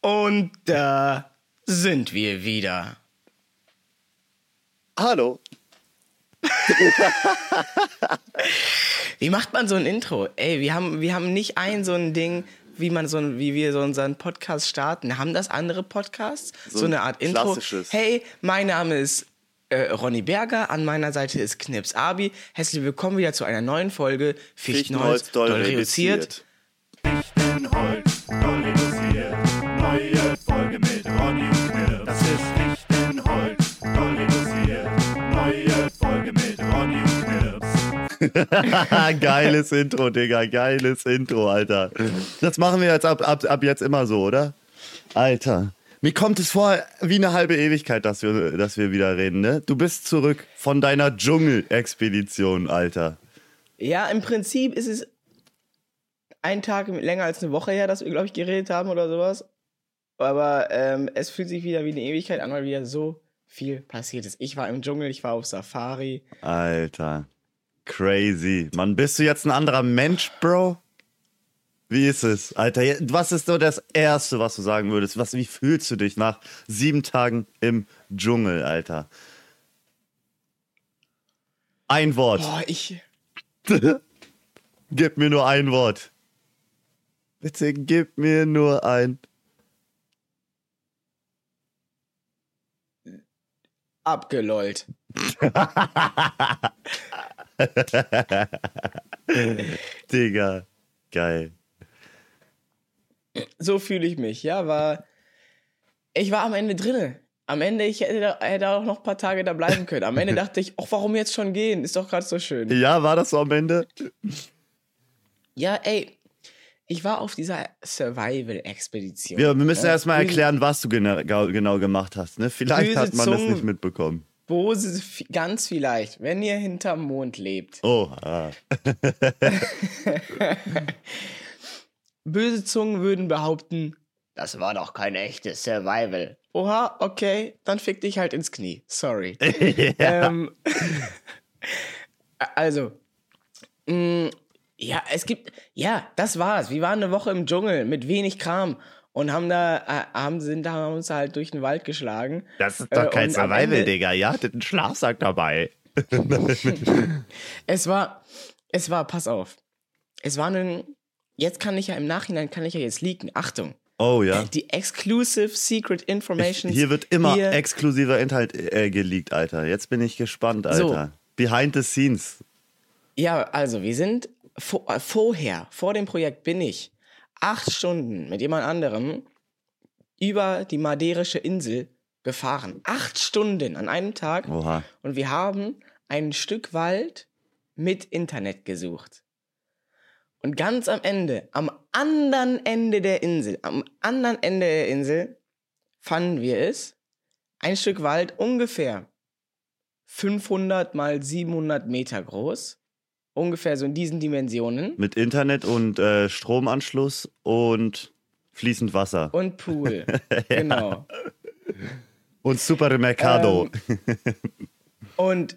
Und da sind wir wieder. Hallo. Wie macht man so ein Intro? Ey, wir haben, wir haben nicht ein so ein Ding, wie man so ein, wie wir so unseren Podcast starten. Haben das andere Podcasts? So, So eine ein Art Intro. klassisches. Hey, mein Name ist äh, Ronny Berger, an meiner Seite ist Knips Abi. Herzlich willkommen wieder zu einer neuen Folge Fichtenholz, doll reduziert. Fichtenholz, doll reduziert. geiles Intro, Digga. Geiles Intro, Alter. Das machen wir jetzt ab, ab, ab jetzt immer so, oder? Alter. Mir kommt es vor wie eine halbe Ewigkeit, dass wir, dass wir wieder reden, ne? Du bist zurück von deiner Dschungelexpedition, Alter. Ja, im Prinzip ist es ein Tag länger als eine Woche her, dass wir, glaube ich, geredet haben oder sowas. Aber ähm, es fühlt sich wieder wie eine Ewigkeit an, weil wieder so viel passiert ist. Ich war im Dschungel, ich war auf Safari. Alter. Crazy. Mann, bist du jetzt ein anderer Mensch, Bro? Wie ist es? Alter, was ist so das Erste, was du sagen würdest? Was, wie fühlst du dich nach sieben Tagen im Dschungel, Alter? Ein Wort. Boah, ich. Gib mir nur ein Wort. Bitte gib mir nur ein. Abgelollt. Digga. Geil. So fühle ich mich, ja, war. Ich war am Ende drinne. Am Ende, ich hätte, da, hätte auch noch ein paar Tage da bleiben können. Am Ende dachte ich, ach, warum jetzt schon gehen? Ist doch gerade so schön. Ja, war das so am Ende? Ja, ey, ich war auf dieser Survival-Expedition. Wir, wir müssen Ja, erstmal erklären, was du genau, genau gemacht hast. Ne? Vielleicht hat man das nicht mitbekommen. Bose, ganz vielleicht, wenn ihr hinterm Mond lebt. Oh, ah. Böse Zungen würden behaupten, das war doch kein echtes Survival. Oha, okay, dann fick dich halt ins Knie. Sorry. ähm, also, mh, ja, es gibt, ja, das war's. Wir waren eine Woche im Dschungel mit wenig Kram und haben da, äh, haben, sind da, haben uns halt durch den Wald geschlagen. Das ist Äh, doch kein und am Survival, Digga. Ihr hattet einen Schlafsack dabei. Es war, es war, pass auf. Es war ein, jetzt kann ich ja im Nachhinein, kann ich ja jetzt leaken. Achtung. Oh ja. Die Exclusive Secret Information. Hier wird immer hier, exklusiver Inhalt äh, geleakt, Alter. Jetzt bin ich gespannt, So. Alter. Behind the scenes. Ja, also wir sind vor, äh, vorher, vor dem Projekt bin ich acht Stunden mit jemand anderem über die Madeirische Insel gefahren. Acht Stunden an einem Tag. Oha. Und wir haben ein Stück Wald mit Internet gesucht. Und ganz am Ende, am anderen Ende der Insel, am anderen Ende der Insel, fanden wir es. Ein Stück Wald ungefähr 500 mal 700 Meter groß. Ungefähr so in diesen Dimensionen. Mit Internet und äh, Stromanschluss und fließend Wasser. Und Pool. Genau. Und Supermercado. Ähm, Und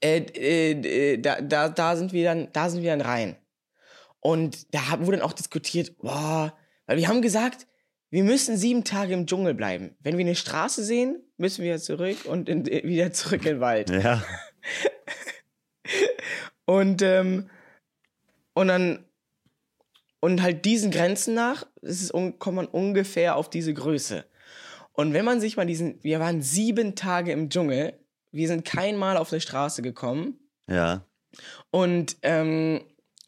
äh, äh, äh, da, da, da, sind wir dann, da sind wir dann rein. Und da haben, wurde dann auch diskutiert, boah, weil wir haben gesagt, wir müssen sieben Tage im Dschungel bleiben. Wenn wir eine Straße sehen, müssen wir zurück und in, wieder zurück in den Wald. ja. Und, ähm, und dann, und halt diesen Grenzen nach, ist es, kommt man ungefähr auf diese Größe. Und wenn man sich mal diesen, wir waren sieben Tage im Dschungel, wir sind kein Mal auf eine Straße gekommen Ja. und ähm,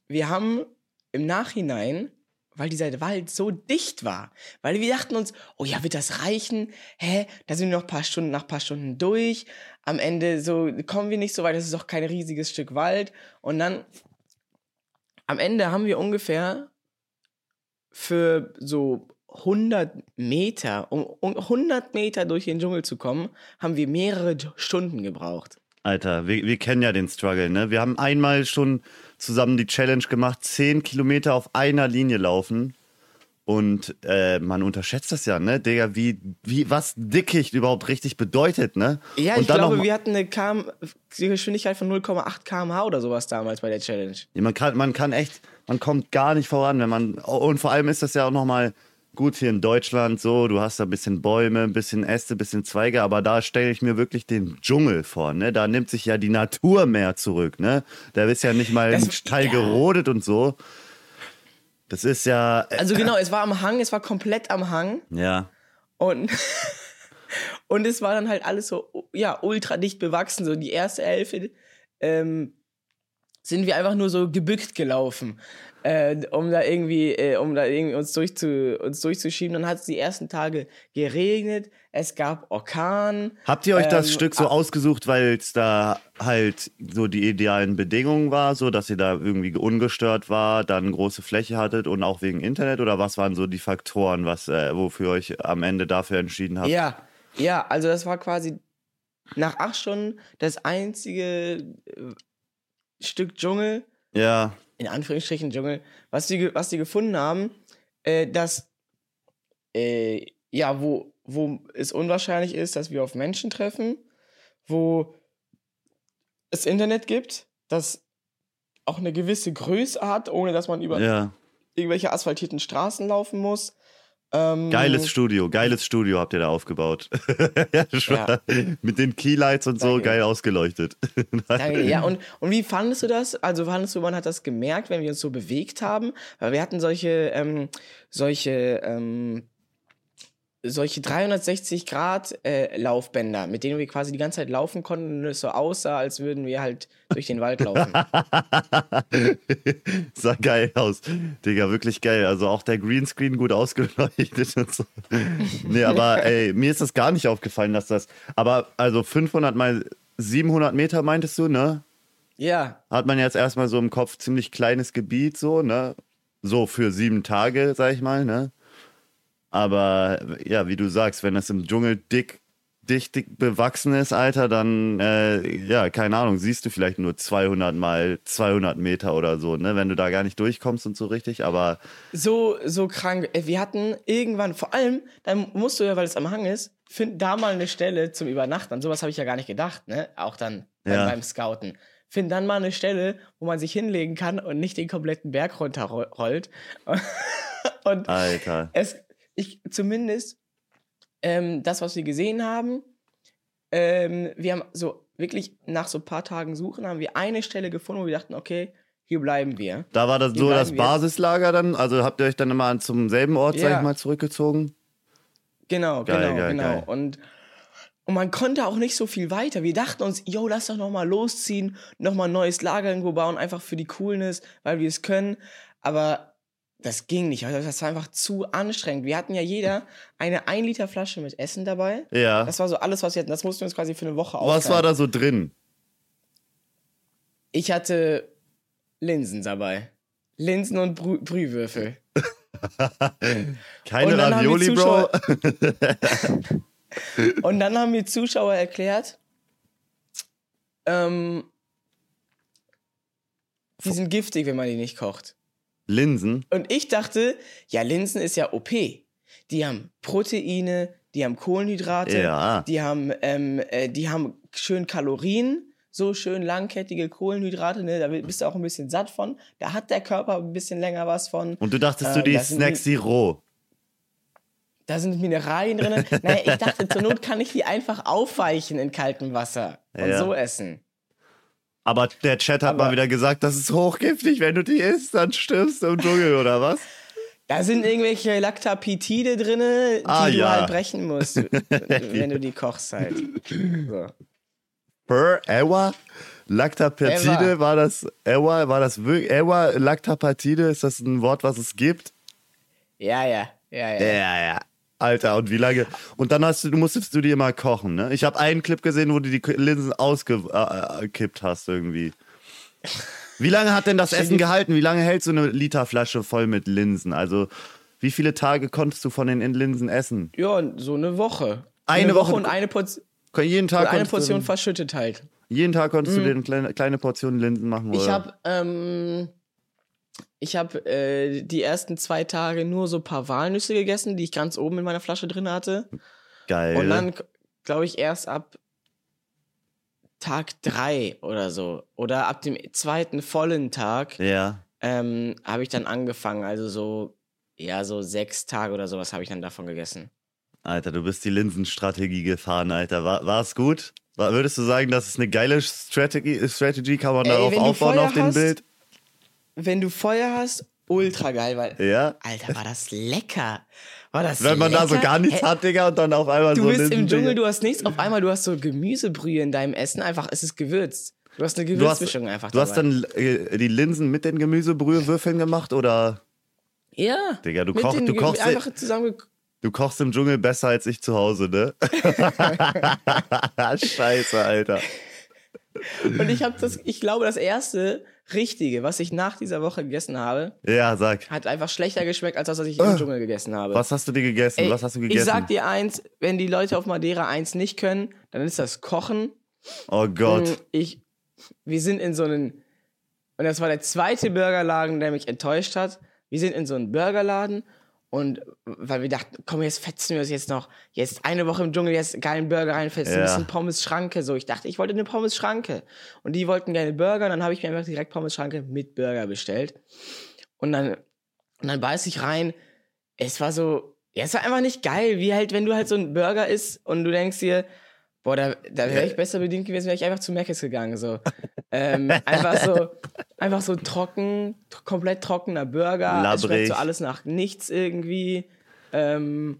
wir haben im Nachhinein, weil dieser Wald so dicht war, weil wir dachten uns, oh ja, wird das reichen? Hä, da sind wir noch ein paar Stunden, nach ein paar Stunden durch. Am Ende so kommen wir nicht so weit, das ist doch kein riesiges Stück Wald. Und dann am Ende haben wir ungefähr für so 100 Meter, um, um 100 Meter durch den Dschungel zu kommen, haben wir mehrere Stunden gebraucht. Alter, wir, wir kennen ja den Struggle, ne? Wir haben einmal schon zusammen die Challenge gemacht, 10 Kilometer auf einer Linie laufen. Und äh, man unterschätzt das ja, ne, Digga, wie, wie, was Dickicht überhaupt richtig bedeutet, ne? Ja, ich glaube, wir hatten eine km Geschwindigkeit von 0,8 km/h oder sowas damals bei der Challenge. Ja, man kann, man kann echt, man kommt gar nicht voran, wenn man, und vor allem ist das ja auch nochmal gut hier in Deutschland so, du hast da ein bisschen Bäume, ein bisschen Äste, ein bisschen Zweige, aber da stelle ich mir wirklich den Dschungel vor, ne? Da nimmt sich ja die Natur mehr zurück, ne? Da ist ja nicht mal ein Das- Teil ja. gerodet und so. Das ist ja, äh, Also genau, es war am Hang, es war komplett am Hang. Ja, und, und es war dann halt alles so, ja, ultra dicht bewachsen. So die erste Hälfte ähm, sind wir einfach nur so gebückt gelaufen, äh, um da irgendwie, äh, um da irgendwie uns, durchzu, uns durchzuschieben. Dann hat es die ersten Tage geregnet, es gab Orkan. Habt ihr euch das Ähm, Stück so ausgesucht, weil es da halt so die idealen Bedingungen war, so dass ihr da irgendwie ungestört war, dann große Fläche hattet und auch wegen Internet oder was waren so die Faktoren, was äh, wofür ihr euch am Ende dafür entschieden habt? Ja, ja, also das war quasi nach acht Stunden das einzige äh, Stück Dschungel, Ja, in Anführungsstrichen Dschungel, was die, was die gefunden haben, äh, dass, äh, ja, wo, wo es unwahrscheinlich ist, dass wir auf Menschen treffen, wo es Internet gibt, das auch eine gewisse Größe hat, ohne dass man über ja. irgendwelche asphaltierten Straßen laufen muss. Ähm, Geiles Studio, geiles Studio habt ihr da aufgebaut. ja. Mit den Keylights und so Danke. geil ausgeleuchtet. Danke, ja, und, und wie fandest du das? Also fandest du, man hat das gemerkt, wenn wir uns so bewegt haben? Weil wir hatten solche, ähm, solche, ähm, solche 360 Grad äh, Laufbänder, mit denen wir quasi die ganze Zeit laufen konnten und es so aussah, als würden wir halt durch den Wald laufen. Sah geil aus. Digga, wirklich geil. Also auch der Greenscreen gut ausgeleuchtet und so. Nee, aber ey, mir ist das gar nicht aufgefallen, dass das. Aber also 500 mal 700 Meter meintest du, ne? ja, Hat man jetzt erstmal so im Kopf ziemlich kleines Gebiet, so, ne? So für sieben Tage, sag ich mal, ne? Aber ja, wie du sagst, wenn das im Dschungel dick, dicht, dick bewachsen ist, Alter, dann, äh, ja, keine Ahnung, siehst du vielleicht nur 200 mal 200 Meter oder so, ne? Wenn du da gar nicht durchkommst und so richtig, aber so, so krank. Wir hatten irgendwann, vor allem, dann musst du ja, weil es am Hang ist, find da mal eine Stelle zum Übernachten. An sowas habe ich ja gar nicht gedacht, ne? Auch dann beim, Ja. beim Scouten. Find dann mal eine Stelle, wo man sich hinlegen kann und nicht den kompletten Berg runterrollt. und Alter. es, ich zumindest, ähm, das, was wir gesehen haben, ähm, wir haben so wirklich nach so ein paar Tagen Suchen, haben wir eine Stelle gefunden, wo wir dachten, okay, hier bleiben wir. Da war das Hier so das wir. Basislager dann? Also habt ihr euch dann immer zum selben Ort, sag Ja. ich mal, zurückgezogen? Genau, Geil, genau, geil, genau. geil. Und, und man konnte auch nicht so viel weiter. Wir dachten uns, yo, lass doch noch mal losziehen, noch mal ein neues Lager irgendwo bauen, einfach für die Coolness, weil wir es können. Aber das ging nicht. Also Das war einfach zu anstrengend. Wir hatten ja jeder eine 1 Liter Flasche mit Essen dabei. Ja. Das war so alles, was wir hatten. Das mussten wir uns quasi für eine Woche Was war aufteilen. da so drin? Ich hatte Linsen dabei. Linsen und Brü Brühwürfel. Keine Ravioli, Bro? Und dann haben mir Zuschauer erklärt, ähm, die sind giftig, wenn man die nicht kocht. Linsen? Und ich dachte, ja, Linsen ist ja OP. Die haben Proteine, die haben Kohlenhydrate, Ja. die haben, ähm, äh, die haben schön Kalorien, so schön langkettige Kohlenhydrate, ne? da bist du auch ein bisschen satt von. Da hat der Körper ein bisschen länger was von. Und du dachtest, Äh, du die das sind Snacks die roh. Da sind Mineralien drin. naja, ich dachte, zur Not kann ich die einfach aufweichen in kaltem Wasser und Ja. so essen. Aber der Chat hat Aber- mal wieder gesagt, das ist hochgiftig. Wenn du die isst, dann stirbst du im Dschungel, oder was? Da sind irgendwelche Lactapetide drin, die Ah, du ja. halt brechen musst, wenn du die kochst halt. So. Per Ewa? Lactapatide, war das Ewa, war das wirklich Ewa Lactapatide? Ist das ein Wort, was es gibt? Ja, ja, ja, ja. Ja, ja. Alter, und wie lange? Und dann hast du, du musstest du die immer kochen, ne? Ich habe einen Clip gesehen, wo du die Linsen ausgekippt hast irgendwie. Wie lange hat denn das Essen gehalten? Wie lange hält so eine Literflasche voll mit Linsen? Also, wie viele Tage konntest du von den Linsen essen? Ja, so eine Woche. Eine Woche- und eine, Portion, Jeden Tag, eine Portion du, verschüttet halt. jeden Tag konntest du dir eine kleine, kleine Portion Linsen machen, oder? Ich habe ähm, ich habe äh, die ersten zwei Tage nur so ein paar Walnüsse gegessen, die ich ganz oben in meiner Flasche drin hatte. Geil. Und dann, glaube ich, erst ab Tag drei oder so. Oder ab dem zweiten vollen Tag ja. ähm, habe ich dann angefangen. Also so, ja, so sechs Tage oder sowas habe ich dann davon gegessen. Alter, du bist die Linsenstrategie gefahren, Alter. War, war's gut? War, würdest du sagen, das ist eine geile Strategie? Strategy? Kann man Ey, darauf aufbauen Feuer auf dem Bild? Wenn du Feuer hast, ultra geil, weil. Ja. Alter, war das lecker. War das Wenn man da so lecker? gar nichts Hä? hat, Digga, und dann auf einmal Du so bist im Dschungel, du hast nichts. Auf einmal, du hast so Gemüsebrühe in deinem Essen. Einfach, es ist gewürzt. Du hast eine Du hast, Gewürzmischung einfach du hast dabei. dann äh, die Linsen mit den Gemüsebrühewürfeln gemacht oder? Ja. Digga, du koch- den du kochst- Einfach zusammen. Du kochst im Dschungel besser als ich zu Hause, ne? Scheiße, Alter. Und ich habe das, ich glaube, das erste Richtige, was ich nach dieser Woche gegessen habe, Ja, sag. hat einfach schlechter geschmeckt als das, was ich im Dschungel gegessen habe. Was hast du dir gegessen? Ey, Was hast du gegessen? Ich sag dir eins, wenn die Leute auf Madeira eins nicht können, dann ist das Kochen. oh Gott. Mm, Ich, wir sind in so einen, und das war der zweite Burgerladen, der mich enttäuscht hat. Wir sind in so einen Burgerladen und weil wir dachten, komm, jetzt fetzen wir uns jetzt noch, jetzt eine Woche im Dschungel, jetzt geilen Burger reinfetzen, Ja. ein bisschen Pommes-Schranke. So, ich dachte, ich wollte eine Pommes-Schranke. Und die wollten gerne Burger, und dann habe ich mir einfach direkt Pommes-Schranke mit Burger bestellt. Und dann, und dann beiß ich rein. Es war so, ja, es war einfach nicht geil, wie halt, wenn du halt so ein Burger isst und du denkst dir, boah, da, da wäre ich besser bedient gewesen, wäre ich einfach zu Mc's gegangen. So. ähm, einfach so, einfach so trocken, komplett trockener Burger. Es schmeckt so Labbrig. alles nach nichts irgendwie. Ähm,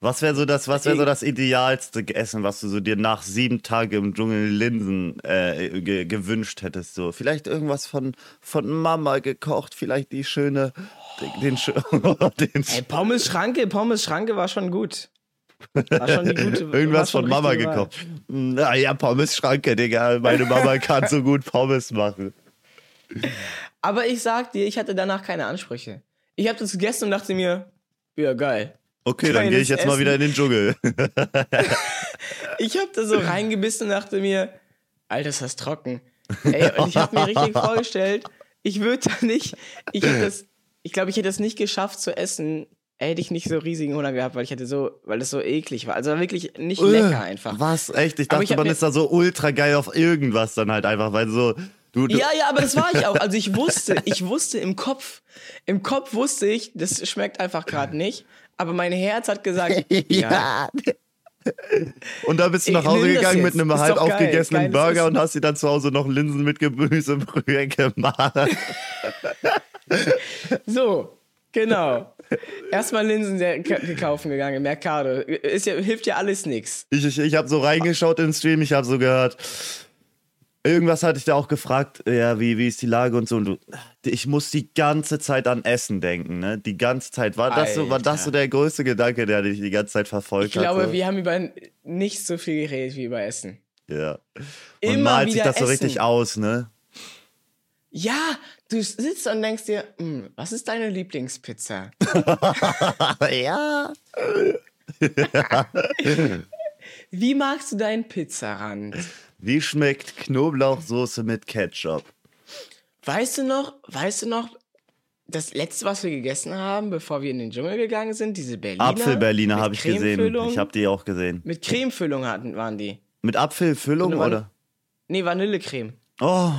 Was wäre so das, was wäre so das idealste Essen, was du so dir nach sieben Tagen im Dschungel Linsen äh, ge gewünscht hättest? So vielleicht irgendwas von von Mama gekocht, vielleicht die schöne, den, schö- den ey, Pommes Schranke, Pommes Schranke war schon gut. War schon die gute irgendwas von Mama gekocht. Naja, Pommes Schranke, Digga. Meine Mama kann so gut Pommes machen. Aber ich sag dir, ich hatte danach keine Ansprüche. Ich habe das gegessen und dachte mir, ja geil. Okay, dann gehe ich jetzt mal Essen. wieder in den Dschungel. Ich habe da so reingebissen und dachte mir, Alter, ist das trocken. Ey, und ich habe mir richtig vorgestellt, ich würde da nicht, ich hätte das, ich glaube, ich hätte es nicht geschafft zu essen, hätte ich nicht so riesigen Hunger gehabt, weil ich hätte so, weil es so eklig war. Also wirklich nicht lecker einfach. Was? Echt? Ich dachte, ich man ist da so ultra geil auf irgendwas dann halt einfach, weil so. Du, du, Ja, ja, aber das war ich auch. Also ich wusste, ich wusste im Kopf, im Kopf wusste ich, das schmeckt einfach gerade nicht. Aber mein Herz hat gesagt, ja, Und da bist du nach Hause gegangen mit einem halb geil. aufgegessenen Geiles Burger und hast dir dann zu Hause noch Linsen mit Gemüsebrühe gemacht. So, genau. Erstmal Linsen gekauft gegangen im Mercado. Ist ja, hilft ja alles nix. Ich, ich, ich habe so reingeschaut in den Stream, ich habe so gehört. Irgendwas hatte ich da auch gefragt, ja, wie, wie ist die Lage und so. Und du, ich muss die ganze Zeit an Essen denken, ne? Die ganze Zeit. War das, so, war das so der größte Gedanke, der dich die ganze Zeit verfolgt Ich glaube, hat? so? wir haben über nicht so viel geredet wie über Essen. Ja. Und Immer malt sich das so essen. richtig aus, ne? Ja, du sitzt und denkst dir, "Hm, was ist deine Lieblingspizza? ja. Wie magst du deinen Pizzarand? Wie schmeckt Knoblauchsoße mit Ketchup? Weißt du noch, weißt du noch, das letzte, was wir gegessen haben, bevor wir in den Dschungel gegangen sind, diese Berliner? Apfelberliner habe ich gesehen. Ich habe die auch gesehen. Mit Cremefüllung hatten, waren die. Mit Apfelfüllung wann- oder? Nee, Vanillecreme. Oh,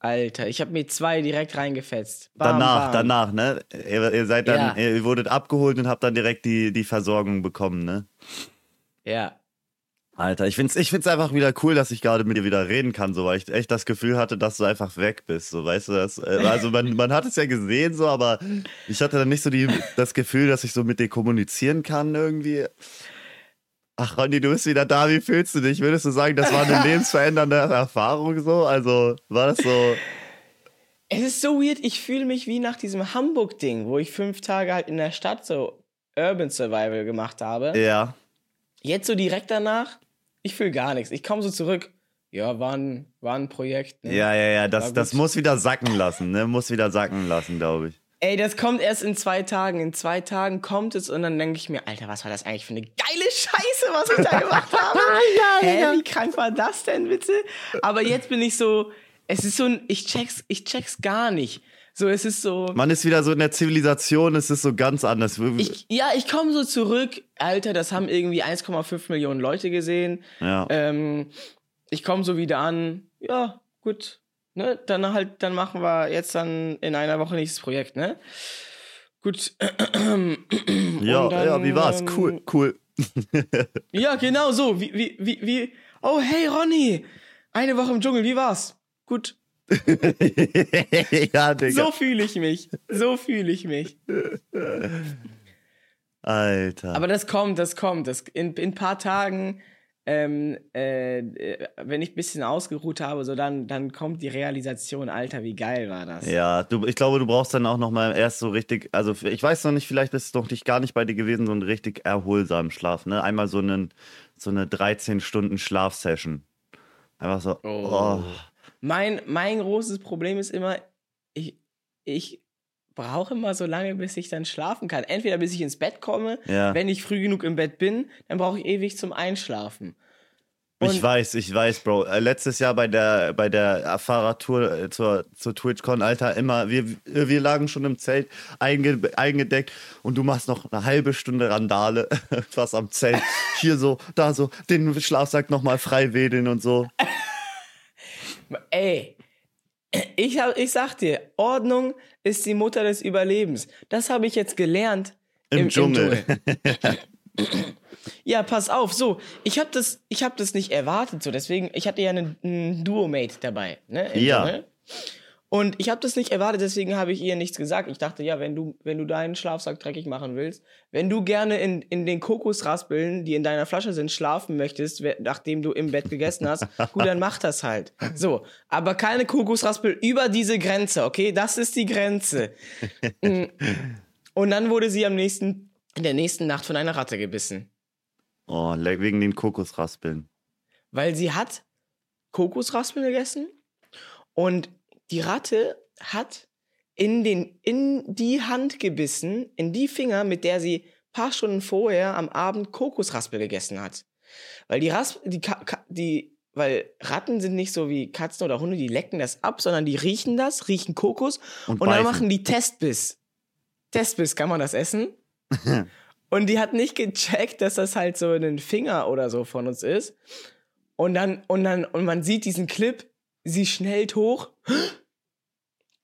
Alter, ich habe mir zwei direkt reingefetzt. Bam, danach, bam. danach, ne? Ihr, ihr seid dann, Ja. ihr wurdet abgeholt und habt dann direkt die, die Versorgung bekommen, ne? Ja. Alter, ich find's, ich find's einfach wieder cool, dass ich gerade mit dir wieder reden kann, so, weil ich echt das Gefühl hatte, dass du einfach weg bist, so, weißt du das? Äh, Also man, man hat es ja gesehen, so, aber ich hatte dann nicht so die, das Gefühl, dass ich so mit dir kommunizieren kann irgendwie. Ach, Ronny, du bist wieder da, wie fühlst du dich? Würdest du sagen, das war eine lebensverändernde Erfahrung so? Also, war das so? Es ist so weird, ich fühle mich wie nach diesem Hamburg-Ding, wo ich fünf Tage halt in der Stadt so Urban Survival gemacht habe. Ja. Jetzt so direkt danach, ich fühle gar nichts. Ich komme so zurück. Ja, war ein, war ein Projekt. Ne? Ja, ja, ja, das, das muss wieder sacken lassen, ne? Muss wieder sacken lassen, glaube ich. Ey, das kommt erst in zwei Tagen. In zwei Tagen kommt es und dann denke ich mir, Alter, was war das eigentlich für eine geile Scheiße, was ich da gemacht habe? Hä, wie krank war das denn bitte? Aber jetzt bin ich so, es ist so ein, ich check's, ich check's gar nicht. So, es ist so, Man ist wieder so in der Zivilisation, es ist so ganz anders. ich, ja, ich komme so zurück, Alter, das haben irgendwie 1,5 Millionen Leute gesehen. ja. Ähm, ich komme so wieder an, ja, gut, ne, dann halt, dann machen wir jetzt dann in einer Woche nächstes Projekt, ne? Gut. Ja, dann, ja, wie war's? ähm, Cool, cool. Ja, genau so. Wie, wie, wie, wie. Oh, hey, Ronny. Eine Woche im Dschungel, wie war's? Gut. ja, Digga. So fühle ich mich. So fühle ich mich. Alter. Aber das kommt, das kommt. Das, in, in ein paar Tagen, ähm, äh, äh, wenn ich ein bisschen ausgeruht habe, so dann, dann kommt die Realisation, Alter, wie geil war das. Ja, du, ich glaube, du brauchst dann auch noch mal erst so richtig, also ich weiß noch nicht, vielleicht ist es noch nicht gar nicht bei dir gewesen, so einen richtig erholsamen Schlaf, ne? Einmal so einen, so eine 13 Stunden Schlafsession. Einfach so, oh. Mein, mein großes Problem ist immer, ich, ich brauche immer so lange, bis ich dann schlafen kann. Entweder bis ich ins Bett komme, Ja. wenn ich früh genug im Bett bin, dann brauche ich ewig zum Einschlafen. Ich Und- weiß, ich weiß, Bro. Äh, letztes Jahr bei der, bei der Fahrradtour äh, zur, zur TwitchCon, Alter, immer, wir, wir lagen schon im Zelt einge, eingedeckt und du machst noch eine halbe Stunde Randale, was am Zelt. Hier so, da so, den Schlafsack nochmal frei wedeln und so. Ey, ich, hab, ich sag dir, Ordnung ist die Mutter des Überlebens. Das habe ich jetzt gelernt Im Dschungel. ja, pass auf, so, ich habe das, ich hab das nicht erwartet, so, deswegen, ich hatte ja einen, einen Duo-Mate dabei, ne? im Ja. Dschungel. Und ich habe das nicht erwartet, deswegen habe ich ihr nichts gesagt. Ich dachte, ja, wenn du, wenn du deinen Schlafsack dreckig machen willst, wenn du gerne in, in den Kokosraspeln, die in deiner Flasche sind, schlafen möchtest, nachdem du im Bett gegessen hast, gut, dann mach das halt. So, aber keine Kokosraspel über diese Grenze, okay? Das ist die Grenze. Und dann wurde sie am nächsten, in der nächsten Nacht von einer Ratte gebissen. Oh, wegen den Kokosraspeln. Weil sie hat Kokosraspeln gegessen und die Ratte hat in, den, in die Hand gebissen, in die Finger, mit der sie paar Stunden vorher am Abend Kokosraspel gegessen hat. Weil die Rasp die, Ka die weil Ratten sind nicht so wie Katzen oder Hunde, die lecken das ab, sondern die riechen das, riechen Kokos Und und, dann machen die Testbiss. Testbiss, kann man das essen? und die hat nicht gecheckt, dass das halt so ein Finger oder so von uns ist. Und dann, und dann, und man sieht diesen Clip, sie schnellt hoch,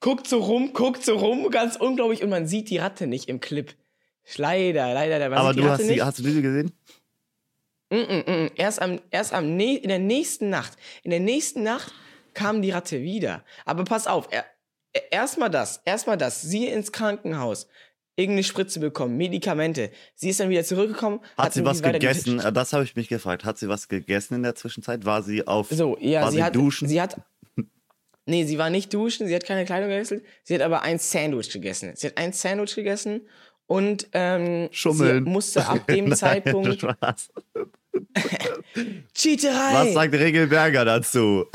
guckt so rum, guckt so rum, ganz unglaublich, und man sieht die Ratte nicht im Clip. Leider, leider, man Aber du hast, nicht. hast du die gesehen? Mm, mm, mm. Erst, am, erst am in der nächsten Nacht. In der nächsten Nacht kam die Ratte wieder. Aber pass auf, er, erstmal das, erstmal das. Sie ins Krankenhaus, irgendeine Spritze bekommen, Medikamente. Sie ist dann wieder zurückgekommen. Hat sie irgendwie was gegessen? Äh, Das habe ich mich gefragt. Hat sie was gegessen in der Zwischenzeit? War sie auf So, ja, war sie, sie hat duschen? Sie hat. Nee, sie war nicht duschen, sie hat keine Kleidung gewechselt, sie hat aber ein Sandwich gegessen. Sie hat ein Sandwich gegessen und ähm, Schummeln. sie musste ab dem Nein, Zeitpunkt. Spaß. Cheaterei! Was sagt Regelberger dazu?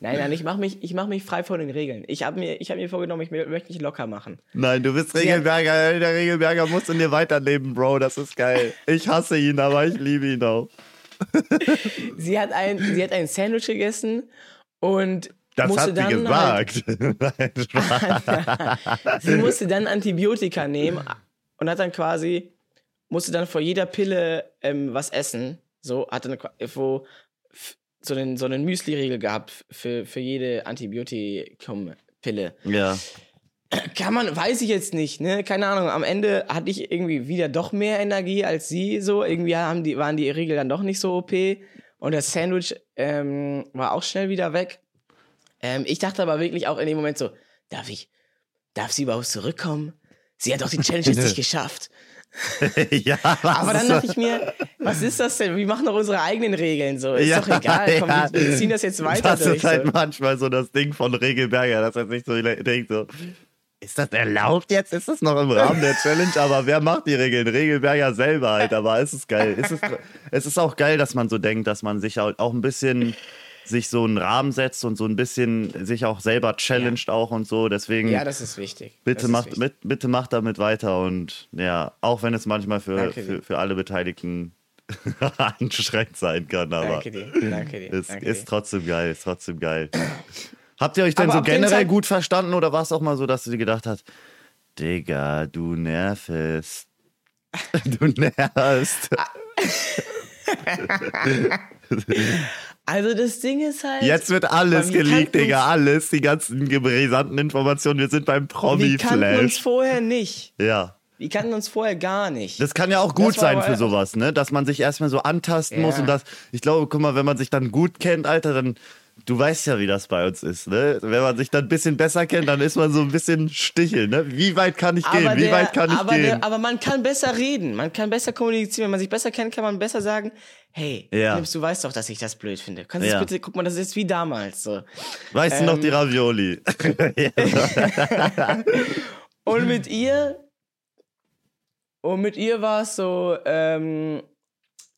Nein, nein, ich mache mich, ich mach mich frei von den Regeln. Ich habe mir, ich hab mir vorgenommen, ich möchte mich locker machen. Nein, du bist Regelberger. Der Regelberger muss in dir weiterleben, Bro. Das ist geil. Ich hasse ihn, aber ich liebe ihn auch. Sie hat ein, sie hat ein Sandwich gegessen und Das musste hat sie dann halt, gesagt. Spaß. sie musste dann Antibiotika nehmen und hat dann quasi musste dann vor jeder Pille ähm, was essen. So hat dann wo so einen so einen Müsli-Riegel gehabt für für jede Antibiotikum-Pille. ja. Kann man, weiß ich jetzt nicht, ne? Keine Ahnung. Am Ende hatte ich irgendwie wieder doch mehr Energie als sie. So irgendwie haben die waren die Riegel dann doch nicht so OP und das Sandwich ähm, war auch schnell wieder weg. Ähm, ich dachte aber wirklich auch in dem Moment so, darf ich, darf sie überhaupt zurückkommen? Sie hat doch die Challenge jetzt nicht geschafft. ja, was Aber dann dachte ich mir, was ist das denn? Wir machen doch unsere eigenen Regeln so. Ist Ja, doch egal. Komm, ja. wir, ziehen das jetzt weiter Das durch. ist halt so. manchmal so das Ding von Regelberger, dass er sich so denkt, so, ist das erlaubt jetzt? Ist das noch im Rahmen der Challenge? Aber wer macht die Regeln? Regelberger selber halt, aber es ist geil. Es ist, es ist auch geil, dass man so denkt, dass man sich auch auch ein bisschen sich so einen Rahmen setzt und so ein bisschen sich auch selber challenged auch und so. Deswegen Ja, das ist wichtig. bitte ist macht wichtig. mit, bitte macht damit weiter und ja, auch wenn es manchmal für, Danke für, für alle Beteiligten anstrengend sein kann, aber Danke dir. Danke dir. ist, danke ist trotzdem geil, ist trotzdem geil. Habt ihr euch denn Aber so generell gut verstanden oder war es auch mal so, dass du dir gedacht hast, Digga, du nervest. Du nervst. Also das Ding ist halt. Jetzt wird alles geleakt, Digga, alles. Die ganzen brisanten Informationen. Wir sind beim wir kannten uns Promi-Flash. vorher nicht. Ja. Wir kannten uns vorher gar nicht. Das kann ja auch gut sein für sowas, ne? Dass man sich erstmal so antasten Ja. muss und das. Ich glaube, guck mal, wenn man sich dann gut kennt, Alter, dann. Du weißt ja, wie das bei uns ist, ne? Wenn man sich dann ein bisschen besser kennt, dann ist man so ein bisschen stichel, ne? Wie weit kann ich gehen? Wie der- weit kann ich aber, gehen? Der, aber man kann besser reden, man kann besser kommunizieren. Wenn man sich besser kennt, kann man besser sagen, hey, Ja. Du weißt doch, dass ich das blöd finde. Kannst du Ja. bitte, guck mal, das ist wie damals. So. weißt du noch ähm, die Ravioli? Und mit ihr, und mit ihr war es so, ähm,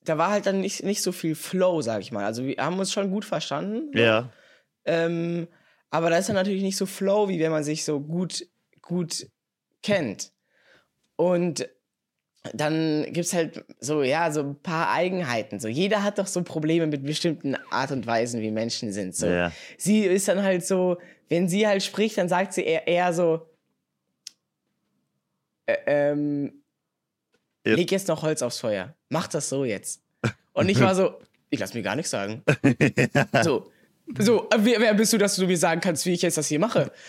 da war halt dann nicht, nicht so viel Flow, sag ich mal. Also wir haben uns schon gut verstanden. ja. Ähm, aber da ist dann natürlich nicht so Flow, wie wenn man sich so gut, gut kennt. Und dann gibt es halt so, ja, so ein paar Eigenheiten. So, jeder hat doch so Probleme mit bestimmten Art und Weisen, wie Menschen sind. So. Ja. Sie ist dann halt so, wenn sie halt spricht, dann sagt sie eher, eher so, äh, ähm, Ja. leg jetzt noch Holz aufs Feuer. Mach das so jetzt. Und ich war so, ich lass mir gar nichts sagen. So, so, äh, wer, wer bist du, dass du mir sagen kannst, wie ich jetzt das hier mache?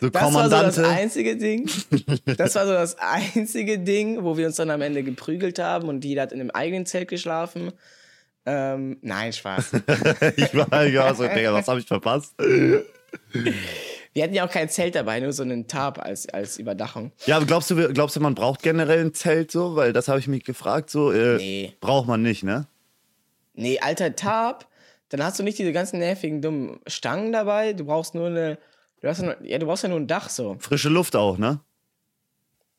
So Das war so das Kommandante. einzige Ding. Das war so das einzige Ding, wo wir uns dann am Ende geprügelt haben und jeder hat in einem eigenen Zelt geschlafen. Ähm, nein, Spaß. ich war ja so, Digga, was habe ich verpasst? Wir hatten ja auch kein Zelt dabei, nur so einen Tarp als, als Überdachung. Ja, aber glaubst du, glaubst du, man braucht generell ein Zelt so? Weil das habe ich mich gefragt. So, äh, Nee. braucht man nicht, ne? Nee, alter Tarp, dann hast du nicht diese ganzen nervigen dummen Stangen dabei. Du brauchst nur eine. Du, hast nur, ja, du brauchst ja nur ein Dach so. Frische Luft auch, ne?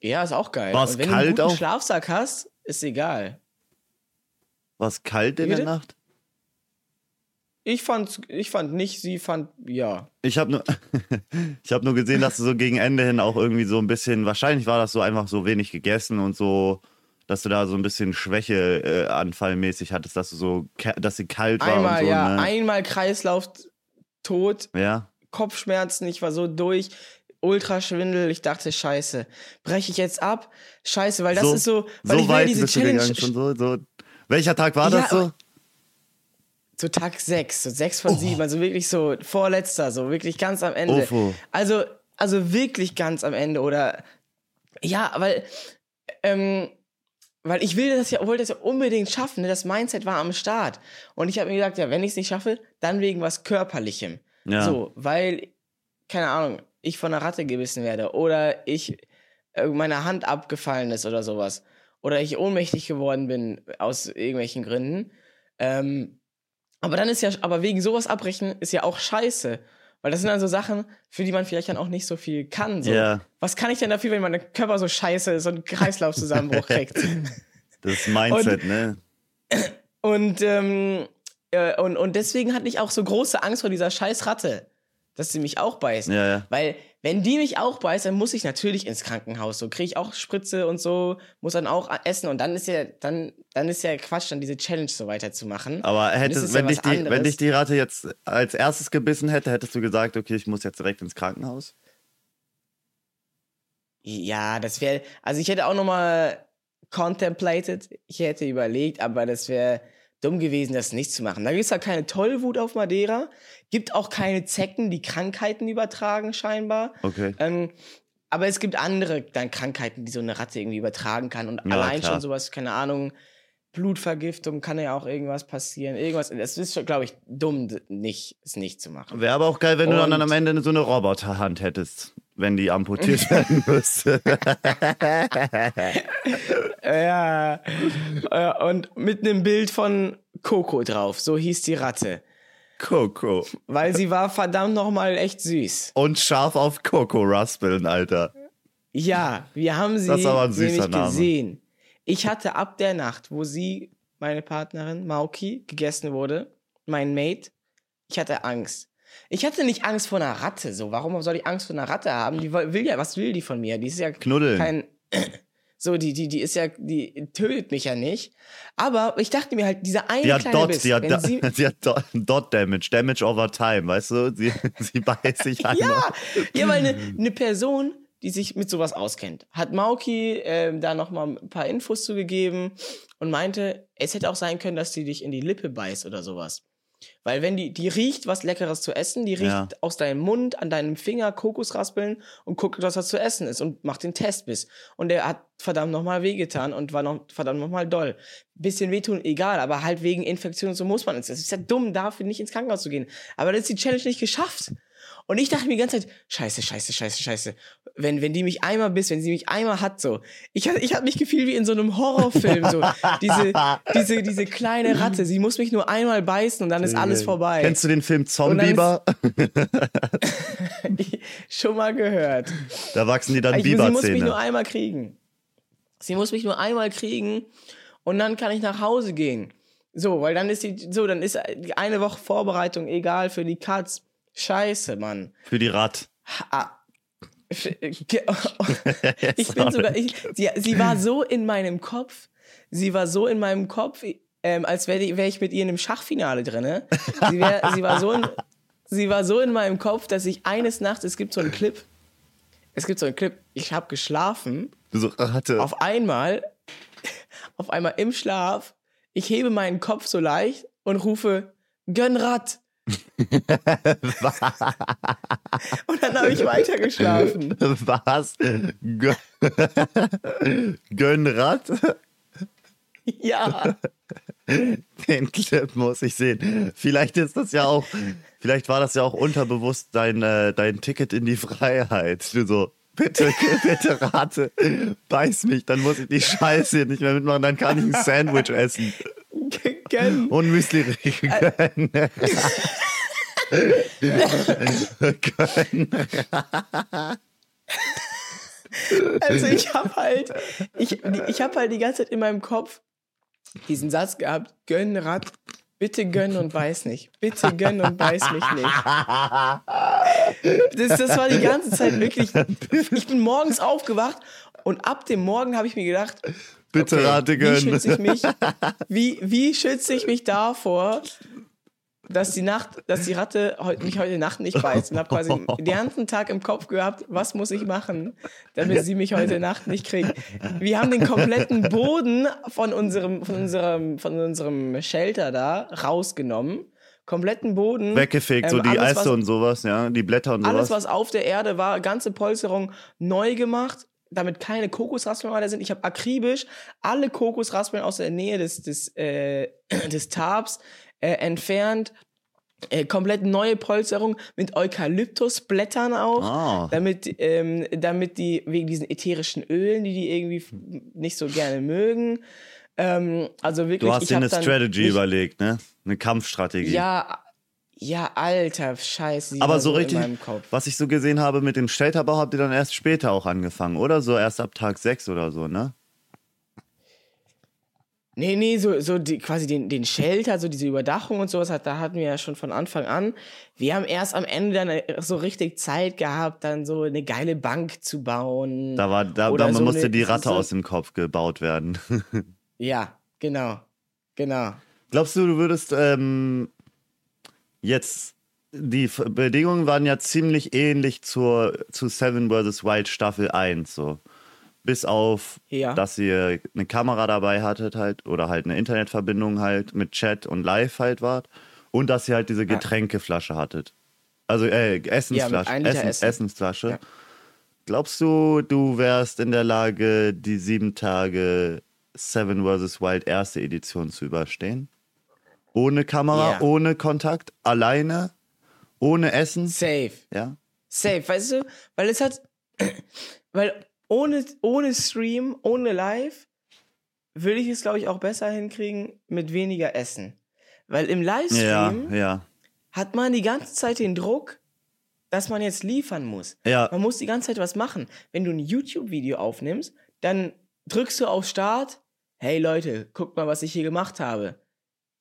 Ja, ist auch geil. War's Und wenn kalt du einen guten auch? Schlafsack hast, ist egal. War es kalt in der? Nacht? Ich fand, ich fand nicht, sie fand ja. Ich habe nur, ich hab nur gesehen, dass du so gegen Ende hin auch irgendwie so ein bisschen, wahrscheinlich war das so einfach so wenig gegessen und so, dass du da so ein bisschen Schwäche äh, anfallmäßig hattest, dass du so, dass sie kalt war Einmal, und so, ja, ne? einmal Kreislauf tot, ja. Kopfschmerzen, ich war so durch, Ultraschwindel, ich dachte, scheiße, breche ich jetzt ab? Scheiße, weil das so, ist so, weil so ich weit diese bist du Challenge. gegangen, schon so, so. Welcher Tag war Ja, das so? So Tag 6, so 6 Oh. von 7, also wirklich so vorletzter, so wirklich ganz am Ende. Ofo. Also, also wirklich ganz am Ende oder ja, weil ähm, weil ich will das ja, wollte das ja unbedingt schaffen. Ne? Das Mindset war am Start und ich habe mir gesagt, ja, wenn ich es nicht schaffe, dann wegen was körperlichem. Ja. So, weil keine Ahnung, ich von einer Ratte gebissen werde oder ich äh, meine Hand abgefallen ist oder sowas oder ich ohnmächtig geworden bin aus irgendwelchen Gründen. Ähm, aber dann ist ja, aber wegen sowas abbrechen ist ja auch scheiße. Weil das sind dann so Sachen, für die man vielleicht dann auch nicht so viel kann. So. Ja. Was kann ich denn dafür, wenn mein Körper so scheiße ist und einen Kreislaufzusammenbruch kriegt? Das Mindset, ne? Und, ähm, äh, und, und deswegen hatte ich auch so große Angst vor dieser scheiß Ratte, dass sie mich auch beißt. Ja, ja. Weil, wenn die mich auch beißt, dann muss ich natürlich ins Krankenhaus. So kriege ich auch Spritze und so, muss dann auch essen. Und dann ist ja, dann, dann ist ja Quatsch, dann diese Challenge so weiterzumachen. Aber hättest, es ja wenn, dich was die, wenn dich die Ratte jetzt als erstes gebissen hätte, hättest du gesagt, okay, ich muss jetzt direkt ins Krankenhaus? Ja, das wäre, also ich hätte auch nochmal contemplated, ich hätte überlegt, aber das wäre dumm gewesen, das nicht zu machen. Da gibt es ja keine Tollwut auf Madeira, gibt auch keine Zecken, die Krankheiten übertragen scheinbar. Okay. Ähm, aber es gibt andere dann Krankheiten, die so eine Ratte irgendwie übertragen kann. Und Ja, allein klar. schon sowas, keine Ahnung, Blutvergiftung kann ja auch irgendwas passieren. Irgendwas. Es ist, glaube ich, dumm, nicht, es nicht zu machen. Wäre aber auch geil, wenn du dann Und- am Ende so eine Roboterhand hättest, wenn die amputiert werden müsste. Ja. Äh, Und mit einem Bild von Coco drauf. So hieß die Ratte. Coco. Weil sie war verdammt nochmal echt süß. Und scharf auf Coco raspeln, Alter. Ja, wir haben sie Das aber ein süßer Name. gesehen. Ich hatte ab der Nacht, wo sie, meine Partnerin, Mauki, gegessen wurde, mein Mate, ich hatte Angst. Ich hatte nicht Angst vor einer Ratte. So, warum soll ich Angst vor einer Ratte haben? Die will ja, was will die von mir? Die ist ja Knuddeln. kein. So, die, die, die ist ja, die tötet mich ja nicht. Aber ich dachte mir halt, dieser eine Die hat kleine Dot, Biss, die hat, wenn sie, die hat Dot, Dot Damage, Damage over time, weißt du? Sie, sie beißt sich einmal. Ja, ja, weil eine, eine Person die sich mit sowas auskennt. Hat Mauki ähm, da nochmal ein paar Infos zugegeben und meinte, es hätte auch sein können, dass die dich in die Lippe beißt oder sowas. Weil wenn die, die riecht was Leckeres zu essen, die riecht Ja. aus deinem Mund, an deinem Finger Kokosraspeln und guckt, was das zu essen ist und macht den Testbiss. Und der hat verdammt nochmal wehgetan und war noch verdammt nochmal doll. Bisschen wehtun, egal, aber halt wegen Infektion und so muss man es. Es ist ja dumm, dafür nicht ins Krankenhaus zu gehen. Aber das ist die Challenge nicht geschafft. Und ich dachte mir die ganze Zeit, scheiße, scheiße, scheiße, scheiße. Wenn, wenn die mich einmal bisst, wenn sie mich einmal hat, so. Ich, ich habe mich gefühlt wie in so einem Horrorfilm, so. Diese, diese, diese kleine Ratte, sie muss mich nur einmal beißen und dann ist alles vorbei. Kennst du den Film Zombieber? Schon mal gehört. Da wachsen die dann Ich, sie muss mich nur Biberzähne. einmal kriegen. Sie muss mich nur einmal kriegen und dann kann ich nach Hause gehen. So, weil dann ist die, so, dann ist eine Woche Vorbereitung egal für die Katz. Scheiße, Mann. Für die Rat. Ah. Ich bin sogar, ich, sie, sie war so in meinem Kopf, sie war so in meinem Kopf, ähm, als wäre wär ich mit ihr in einem Schachfinale drinne. Sie, wär, sie, war so in, sie war so in meinem Kopf, dass ich eines Nachts, es gibt so einen Clip, es gibt so einen Clip, ich habe geschlafen, Du so Ratte. auf einmal, auf einmal im Schlaf, ich hebe meinen Kopf so leicht und rufe, Gönnrad. Und dann habe ich weiter geschlafen. Was? Gö Gönnrad? Ja. Den Clip muss ich sehen. Vielleicht ist das ja auch, vielleicht war das ja auch unterbewusst dein, äh, dein Ticket in die Freiheit. Du so, bitte, bitte rate, beiß mich, dann muss ich die Scheiße nicht mehr mitmachen, dann kann ich ein Sandwich essen Gönn. und Müsli gönnen. Gönnen. Also ich habe halt, ich, ich habe halt die ganze Zeit in meinem Kopf diesen Satz gehabt, gönn Rad, bitte gönn und beiß nicht. Bitte gönn und beiß mich nicht. Das, das war die ganze Zeit wirklich, ich bin morgens aufgewacht und ab dem Morgen habe ich mir gedacht, Bitte okay, rate wie schütze ich mich, wie, wie schütze ich mich davor, dass die Nacht, dass die Ratte mich heute Nacht nicht beißt und habe quasi den ganzen Tag im Kopf gehabt, was muss ich machen, damit sie mich heute Nacht nicht kriegt. Wir haben den kompletten Boden von unserem, von unserem, von unserem Shelter da rausgenommen. Kompletten Boden. Weggefegt, so Ähm, die alles, Äste was- und sowas, ja, die Blätter und alles, sowas. was auf der Erde war, ganze Polsterung neu gemacht, damit keine Kokosraspeln weiter sind. Ich habe akribisch alle Kokosraspeln aus der Nähe des, des, äh, des Tabs äh, entfernt. Äh, komplett neue Polsterung mit Eukalyptusblättern auch, Ah. damit, ähm, damit die wegen diesen ätherischen Ölen, die die irgendwie nicht so gerne mögen. Ähm, also wirklich, Du hast dir eine Strategy überlegt, ne? Eine Kampfstrategie. Ja, ja, alter Scheiße. Aber so in richtig, meinem Kopf. was ich so gesehen habe mit dem Stelterbau, habt ihr dann erst später auch angefangen, oder? So erst ab Tag 6 oder so, ne? Nee, nee, so, so die, quasi den, den Shelter, so diese Überdachung und sowas, da hatten wir ja schon von Anfang an. Wir haben erst am Ende dann äh, so richtig Zeit gehabt, dann so eine geile Bank zu bauen. Da, war, da, da so musste eine- die Ratte so- aus dem Kopf gebaut werden. Ja, genau. Genau. Glaubst du, du würdest ähm, jetzt. Die Bedingungen waren ja ziemlich ähnlich zur, zu Seven vs. Wild Staffel 1, so. Bis auf, Ja. dass ihr eine Kamera dabei hattet halt oder halt eine Internetverbindung halt mit Chat und Live halt wart und dass ihr halt diese Getränkeflasche hattet. Also äh, Essensflasche, Liter Essen, Essen. Essensflasche. Ja. Glaubst du, du wärst in der Lage, die sieben Tage Seven vs. Wild erste Edition zu überstehen? Ohne Kamera, Ja. ohne Kontakt, alleine, ohne Essen? Safe. Ja. Safe, weißt du? Weil es hat. Weil ohne, ohne Stream, ohne Live, würde ich es, glaube ich, auch besser hinkriegen mit weniger Essen. Weil im Ja, Livestream ja. hat man die ganze Zeit den Druck, dass man jetzt liefern muss. Ja. Man muss die ganze Zeit was machen. Wenn du ein YouTube-Video aufnimmst, dann drückst du auf Start. Hey Leute, guckt mal, was ich hier gemacht habe.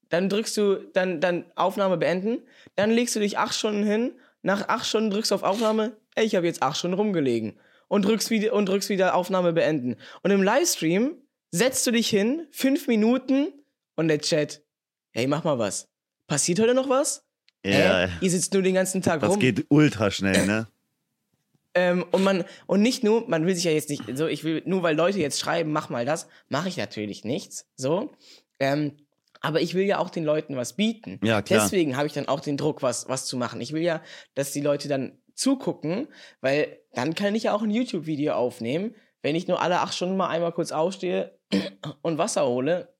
Dann drückst du, dann, dann Aufnahme beenden. Dann legst du dich acht Stunden hin. Nach acht Stunden drückst du auf Aufnahme. Ey, ich habe jetzt acht Stunden rumgelegen. Und drückst, wieder, und drückst wieder Aufnahme beenden. Und im Livestream setzt du dich hin, fünf Minuten und der Chat. Hey, mach mal was. Passiert heute noch was? Ja, Hä? Ihr sitzt nur den ganzen Tag das rum. geht ultra schnell, ne? Ähm, und man, und nicht nur, man will sich ja jetzt nicht, so, ich will, nur weil Leute jetzt schreiben, mach mal das, mache ich natürlich nichts, so. Ähm, aber ich will ja auch den Leuten was bieten. Ja, klar. Deswegen habe ich dann auch den Druck, was, was zu machen. Ich will ja, dass die Leute dann zugucken, weil dann kann ich ja auch ein YouTube-Video aufnehmen. Wenn ich nur alle acht Stunden mal einmal kurz aufstehe und Wasser hole,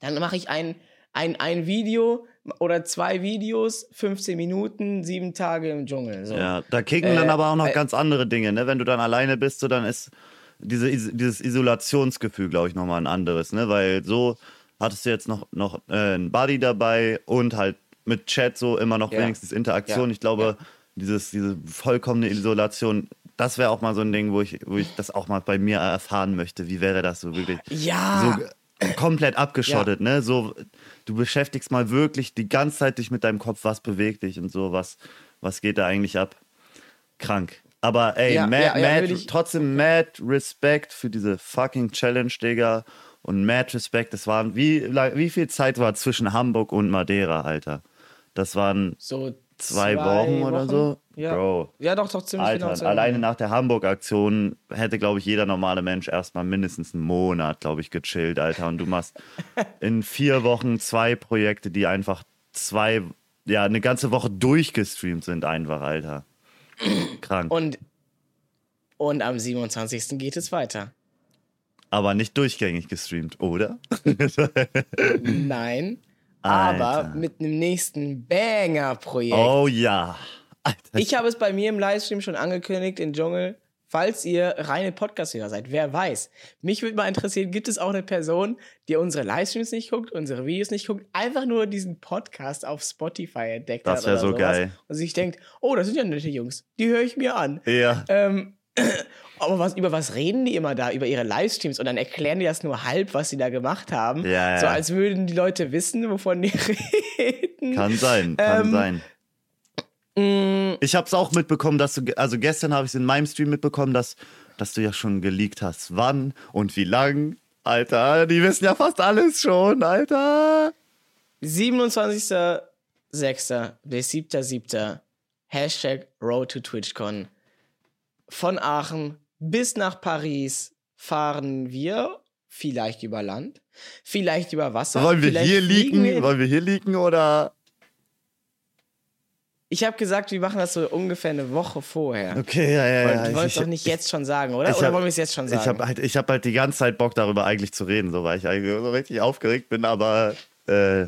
dann mache ich ein, ein, ein Video oder zwei Videos, 15 Minuten, sieben Tage im Dschungel. So. Ja, da kicken dann Äh, aber auch noch äh, ganz andere Dinge, ne? Wenn du dann alleine bist, so dann ist diese, dieses Isolationsgefühl, glaube ich, nochmal ein anderes, ne? Weil so hattest du jetzt noch, noch äh, einen Buddy dabei und halt mit Chat so immer noch Ja. wenigstens Interaktion. Ja. Ich glaube, Ja. dieses, diese vollkommene Isolation, das wäre auch mal so ein Ding, wo ich, wo ich das auch mal bei mir erfahren möchte. Wie wäre das so wirklich? Ja. so komplett abgeschottet, ne? So, du beschäftigst mal wirklich die ganze Zeit dich mit deinem Kopf, was bewegt dich und so, was, was geht da eigentlich ab? Krank. Aber ey, mad, mad, trotzdem mad Respekt für diese fucking Challenge, Digga. Und mad Respekt, das waren, wie, wie viel Zeit war zwischen Hamburg und Madeira, Alter? Das waren so zwei, Wochen oder so? Ja. Bro. ja, doch, doch, ziemlich Alter, genau. zwei alleine Wochen. nach der Hamburg-Aktion hätte, glaube ich, jeder normale Mensch erstmal mindestens einen Monat, glaube ich, gechillt, Alter. Und du machst in vier Wochen zwei Projekte, die einfach zwei, ja, eine ganze Woche durchgestreamt sind, einfach, Alter. Krank. Und, und am 27. geht es weiter. Aber nicht durchgängig gestreamt, oder? Nein, Alter. aber mit einem nächsten Banger-Projekt. Oh ja. Alter, Ich habe es bei mir im Livestream schon angekündigt, in Dschungel. Falls ihr reine Podcast-Hörer seid, wer weiß. Mich würde mal interessieren, gibt es auch eine Person, die unsere Livestreams nicht guckt, unsere Videos nicht guckt, einfach nur diesen Podcast auf Spotify entdeckt Das hat wär oder so sowas geil. und sich denkt, oh, das sind ja nette Jungs, die höre ich mir an. ja. Ähm, aber was, über was reden die immer da? Über ihre Livestreams und dann erklären die das nur halb, was sie da gemacht haben. Ja, ja. So als würden die Leute wissen, wovon die reden. Kann sein, kann Ähm, sein. Ich habe es auch mitbekommen, dass du, also gestern habe ich es in meinem Stream mitbekommen, dass, dass du ja schon geleakt hast, wann und wie lang. Alter, die wissen ja fast alles schon, Alter. 27.06. bis 7.07. Hashtag Road to TwitchCon. Von Aachen bis nach Paris fahren wir vielleicht über Land, vielleicht über Wasser. Wollen wir hier liegen? wir- Wollen wir hier liegen oder? Ich habe gesagt, wir machen das so ungefähr eine Woche vorher. Okay, ja, ja, Wollen- ja. Es ich, doch nicht jetzt schon sagen, oder? ich Oder hab- wollen wir es jetzt schon sagen? Ich habe halt, ich hab halt die ganze Zeit Bock darüber eigentlich zu reden, so weil ich eigentlich so richtig aufgeregt bin, aber äh,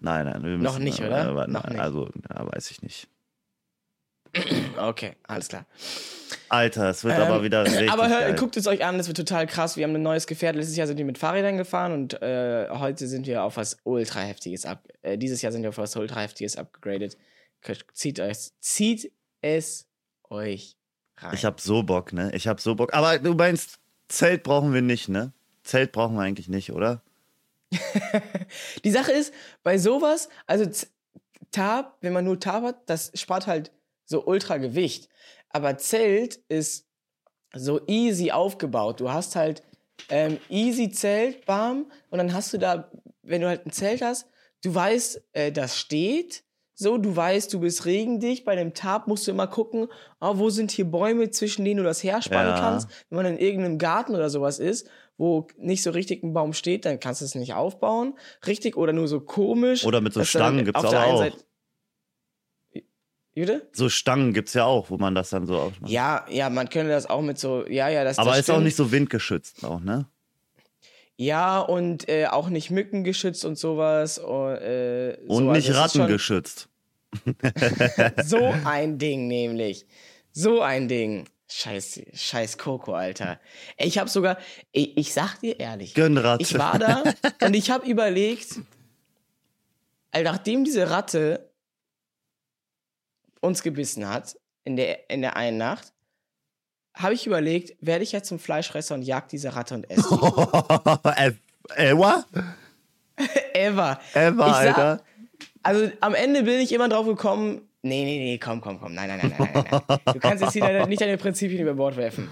nein, nein, wir müssen, Noch nicht, oder? Aber, Noch nicht. Also, ja, weiß ich nicht. Okay, alles klar. Alter, es wird Ähm, aber wieder richtig Aber hör, guckt es euch an, das wird total krass. Wir haben ein neues Gefährt. Letztes Jahr sind wir mit Fahrrädern gefahren und äh, heute sind wir auf was ultra heftiges ab. Äh, dieses Jahr sind wir auf was ultra heftiges abgegradet. Zieht euch, zieht es euch rein. Ich hab so Bock, ne? Ich hab so Bock. Aber du meinst, Zelt brauchen wir nicht, ne? Zelt brauchen wir eigentlich nicht, oder? Die Sache ist, bei sowas, also Tab, wenn man nur Tab hat, das spart halt so ultra Gewicht. Aber Zelt ist so easy aufgebaut. Du hast halt ähm, easy Zelt, bam, und dann hast du da, wenn du halt ein Zelt hast, du weißt, äh, das steht. So, du weißt, du bist regendicht. Bei dem Tab musst du immer gucken, ah, wo sind hier Bäume, zwischen denen du das herspannen Ja. kannst. Wenn man in irgendeinem Garten oder sowas ist, wo nicht so richtig ein Baum steht, dann kannst du es nicht aufbauen. Richtig oder nur so komisch. Oder mit so Stangen aber einen auch. Seite- Bitte? So Stangen gibt's ja auch, wo man das dann so aufmacht. Ja, ja, man könnte das auch mit so, ja, ja, das Aber das ist auch stimmt. nicht so windgeschützt auch, ne? Ja, und äh, auch nicht mückengeschützt und sowas. oh, Äh, Und so, nicht es rattengeschützt. So ein Ding nämlich. So ein Ding. Scheiß, scheiß Coco, Alter. Ich habe sogar, ich, ich sag dir ehrlich, Gönnratte. ich war da und ich habe überlegt, also nachdem diese Ratte uns gebissen hat in der, in der einen Nacht, habe ich überlegt, werde ich jetzt zum Fleischfresser und jag diese Ratte und esse. Ever? Ever. Ever, Alter. Also am Ende bin ich immer drauf gekommen, nee, nee, nee, komm, komm, komm, nein, nein, nein, nein, nein, nein. Du kannst jetzt hier nicht deine Prinzipien über Bord werfen.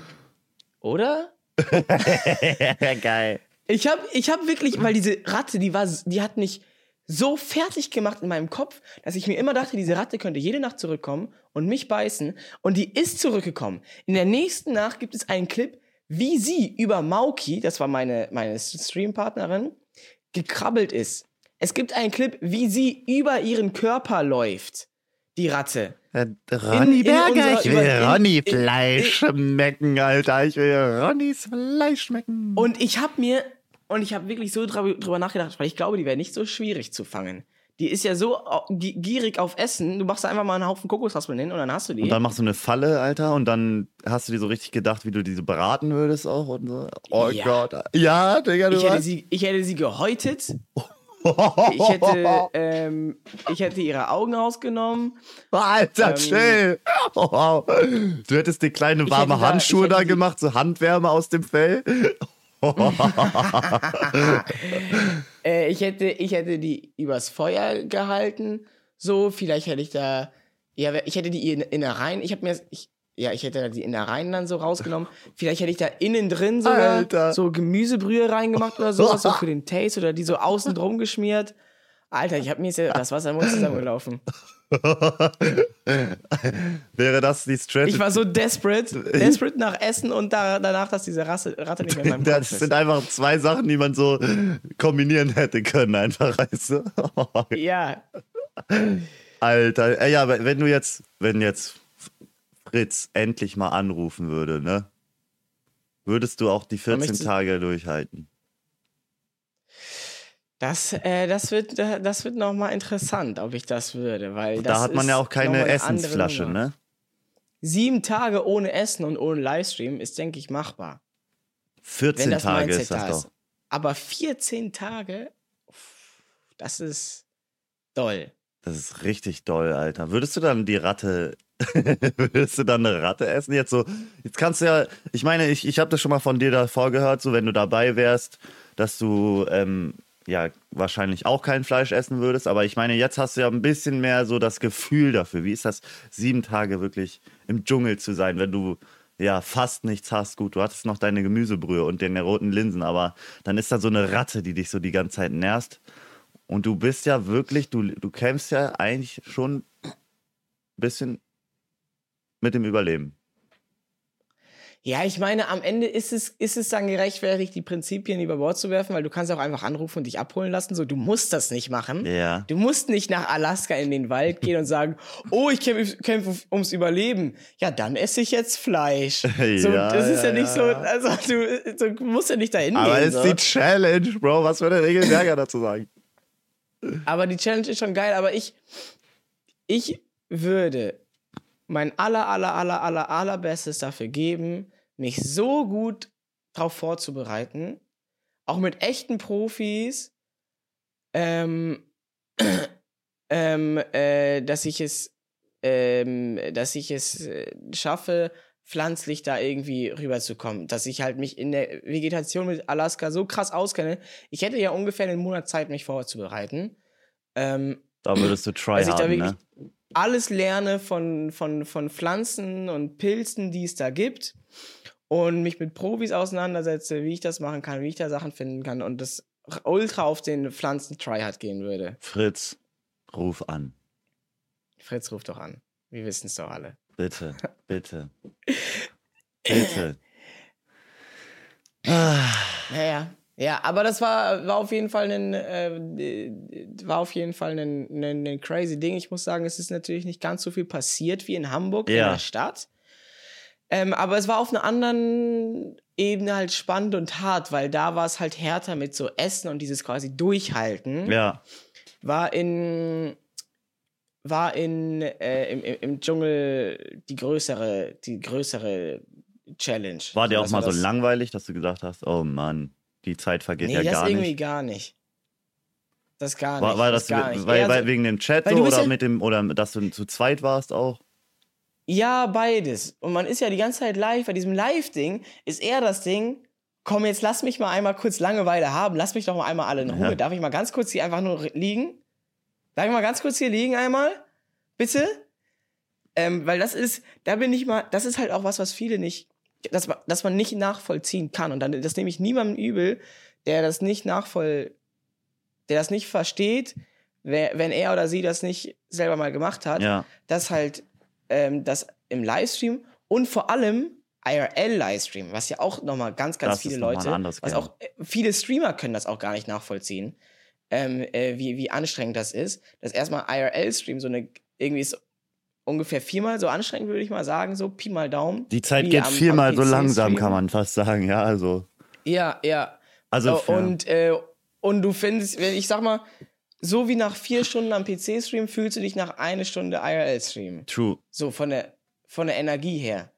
Oder? Geil. Ich habe ich hab wirklich, weil diese Ratte, die war, die hat mich so fertig gemacht in meinem Kopf, dass ich mir immer dachte, diese Ratte könnte jede Nacht zurückkommen und mich beißen. Und die ist zurückgekommen. In der nächsten Nacht gibt es einen Clip, wie sie über Mauki, das war meine, meine Streampartnerin, gekrabbelt ist. Es gibt einen Clip, wie sie über ihren Körper läuft. Die Ratte. Äh, Ronny in Berger, unserer- ich will über- in- Ronny in- Fleisch schmecken, Alter. Ich will Ronnys Fleisch schmecken. Und ich habe mir, und ich habe wirklich so drüber, nachgedacht, weil ich glaube, die wäre nicht so schwierig zu fangen. Die ist ja so gierig auf Essen. Du machst da einfach mal einen Haufen Kokosraspeln hin und dann hast du die. Und dann machst du eine Falle, Alter, und dann hast du dir so richtig gedacht, wie du diese braten würdest auch und so. Oh Ja. Gott. Ja, Digga, du ich, hätte sie, ich hätte sie gehäutet. Ich hätte, ähm, ich hätte ihre Augen ausgenommen. Alter, ähm, chill. Wow. Du hättest dir kleine warme da- Handschuhe da die- gemacht, so Handwärme aus dem Fell. Äh, ich, hätte, ich hätte die übers Feuer gehalten. So, vielleicht hätte ich da. Ja, ich hätte die in- Innereien. Ich habe mir. Ich, ja, ich hätte da die Innereien dann so rausgenommen. Vielleicht hätte ich da innen drin sogar Alter. so Gemüsebrühe reingemacht oder sowas, so für den Taste oder die so außen drum geschmiert. Alter, ich habe mir jetzt das Wasser im Mund zusammengelaufen. Wäre das die Strategy? Ich war so desperate, desperate nach Essen und da, danach, dass diese Rasse, Ratte nicht mehr in meinem Kopf Das ist. sind einfach zwei Sachen, die man so kombinieren hätte können, einfach, weißt du? Ja, Alter, ey, ja, wenn du jetzt, wenn jetzt Fritz endlich mal anrufen würde, ne? Würdest du auch die 14 möchtest du- Tage durchhalten? Das, äh, das wird, das wird nochmal interessant, ob ich das würde, weil Da hat man ja auch keine Essensflasche, ne? Sieben Tage ohne Essen und ohne Livestream ist, denke ich, machbar. 14 Wenn das Tage Mindset ist das da doch. ist. Aber 14 Tage, das ist doll. Das ist richtig doll, Alter. Würdest du dann die Ratte, würdest du dann eine Ratte essen? Jetzt so, jetzt kannst du ja, ich meine, ich, ich habe das schon mal von dir davor gehört, so wenn du dabei wärst, dass du ähm, ja wahrscheinlich auch kein Fleisch essen würdest, aber ich meine, jetzt hast du ja ein bisschen mehr so das Gefühl dafür. Wie ist das, sieben Tage wirklich im Dschungel zu sein, wenn du ja fast nichts hast? Gut, du hattest noch deine Gemüsebrühe und deine roten Linsen, aber dann ist da so eine Ratte, die dich so die ganze Zeit nervt. Und du bist ja wirklich, du, du kämpfst ja eigentlich schon ein bisschen mit dem Überleben. Ja, ich meine, am Ende ist es, ist es dann gerechtfertigt, die Prinzipien über Bord zu werfen, weil du kannst auch einfach anrufen und dich abholen lassen. So, du musst das nicht machen. Ja. Du musst nicht nach Alaska in den Wald gehen und sagen, oh, ich kämpfe kämpfe ums Überleben. Ja, dann esse ich jetzt Fleisch. So, Ja, das ist ja, ja, nicht so, also du, du musst ja nicht dahin Aber gehen. ist so. die Challenge, Bro. Was würde Regelberger dazu sagen? Aber die Challenge ist schon geil. Aber ich, ich würde mein aller, aller, aller, aller, allerbestes dafür geben, mich so gut darauf vorzubereiten, auch mit echten Profis, ähm, ähm, äh, dass ich es, ähm, dass ich es äh, schaffe, pflanzlich da irgendwie rüberzukommen. Dass ich halt mich in der Vegetation mit Alaska so krass auskenne. Ich hätte ja ungefähr einen Monat Zeit, mich vorzubereiten. Ähm, Da würdest du try haben, ne? Alles lerne von, von, von Pflanzen und Pilzen, die es da gibt. Und mich mit Profis auseinandersetze, wie ich das machen kann, wie ich da Sachen finden kann und das ultra auf den Pflanzen-Tryhard gehen würde. Fritz, ruf an. Fritz ruft doch an. Wir wissen es doch alle. Bitte, bitte. Bitte. Ah, Naja. Ja, aber das war, war auf jeden Fall ein, äh, war auf jeden Fall ein, ein, ein crazy Ding. Ich muss sagen, es ist natürlich nicht ganz so viel passiert wie in Hamburg in Ja. der Stadt. Ähm, aber es war auf einer anderen Ebene halt spannend und hart, weil da war es halt härter mit so Essen und dieses quasi Durchhalten. ja. War in war in äh, im, im, Dschungel die größere die größere Challenge. War dir auch mal so langweilig, dass du gedacht hast, oh Mann, die Zeit vergeht Nee, ja das gar irgendwie nicht. gar nicht. Das gar War, nicht. war das, gar nicht. weil, Eher weil, wegen dem Chat so oder ja- mit dem oder dass du zu zweit warst auch? Ja, beides. Und man ist ja die ganze Zeit live. Bei diesem Live-Ding ist eher das Ding, komm, jetzt lass mich mal einmal kurz Langeweile haben. Lass mich doch mal einmal alle in Ruhe. Ja. Darf ich mal ganz kurz hier einfach nur liegen? Darf ich mal ganz kurz hier liegen einmal? Bitte? Ähm, weil das ist, da bin ich mal, das ist halt auch was, was viele nicht, dass man, dass man nicht nachvollziehen kann. Und dann, das nehme ich niemandem übel, der das nicht nachvoll, der das nicht versteht, wenn er oder sie das nicht selber mal gemacht hat, Ja. dass halt ähm, das im Livestream und vor allem IRL-Livestream, was ja auch nochmal ganz, ganz Das viele Leute, was auch äh, viele Streamer können das auch gar nicht nachvollziehen, ähm, äh, wie, wie anstrengend das ist, dass erstmal IRL-Stream so eine, irgendwie ist ungefähr viermal so anstrengend, würde ich mal sagen, so Pi mal Daumen. Die Zeit geht am- viermal am so langsam, kann man fast sagen. Ja, also. Ja, ja. Also, So, ja. und, äh, und du findest, wenn ich sag mal, so wie nach vier Stunden am PC-Stream fühlst du dich nach eine Stunde IRL-Stream. True. So von der, von der Energie her.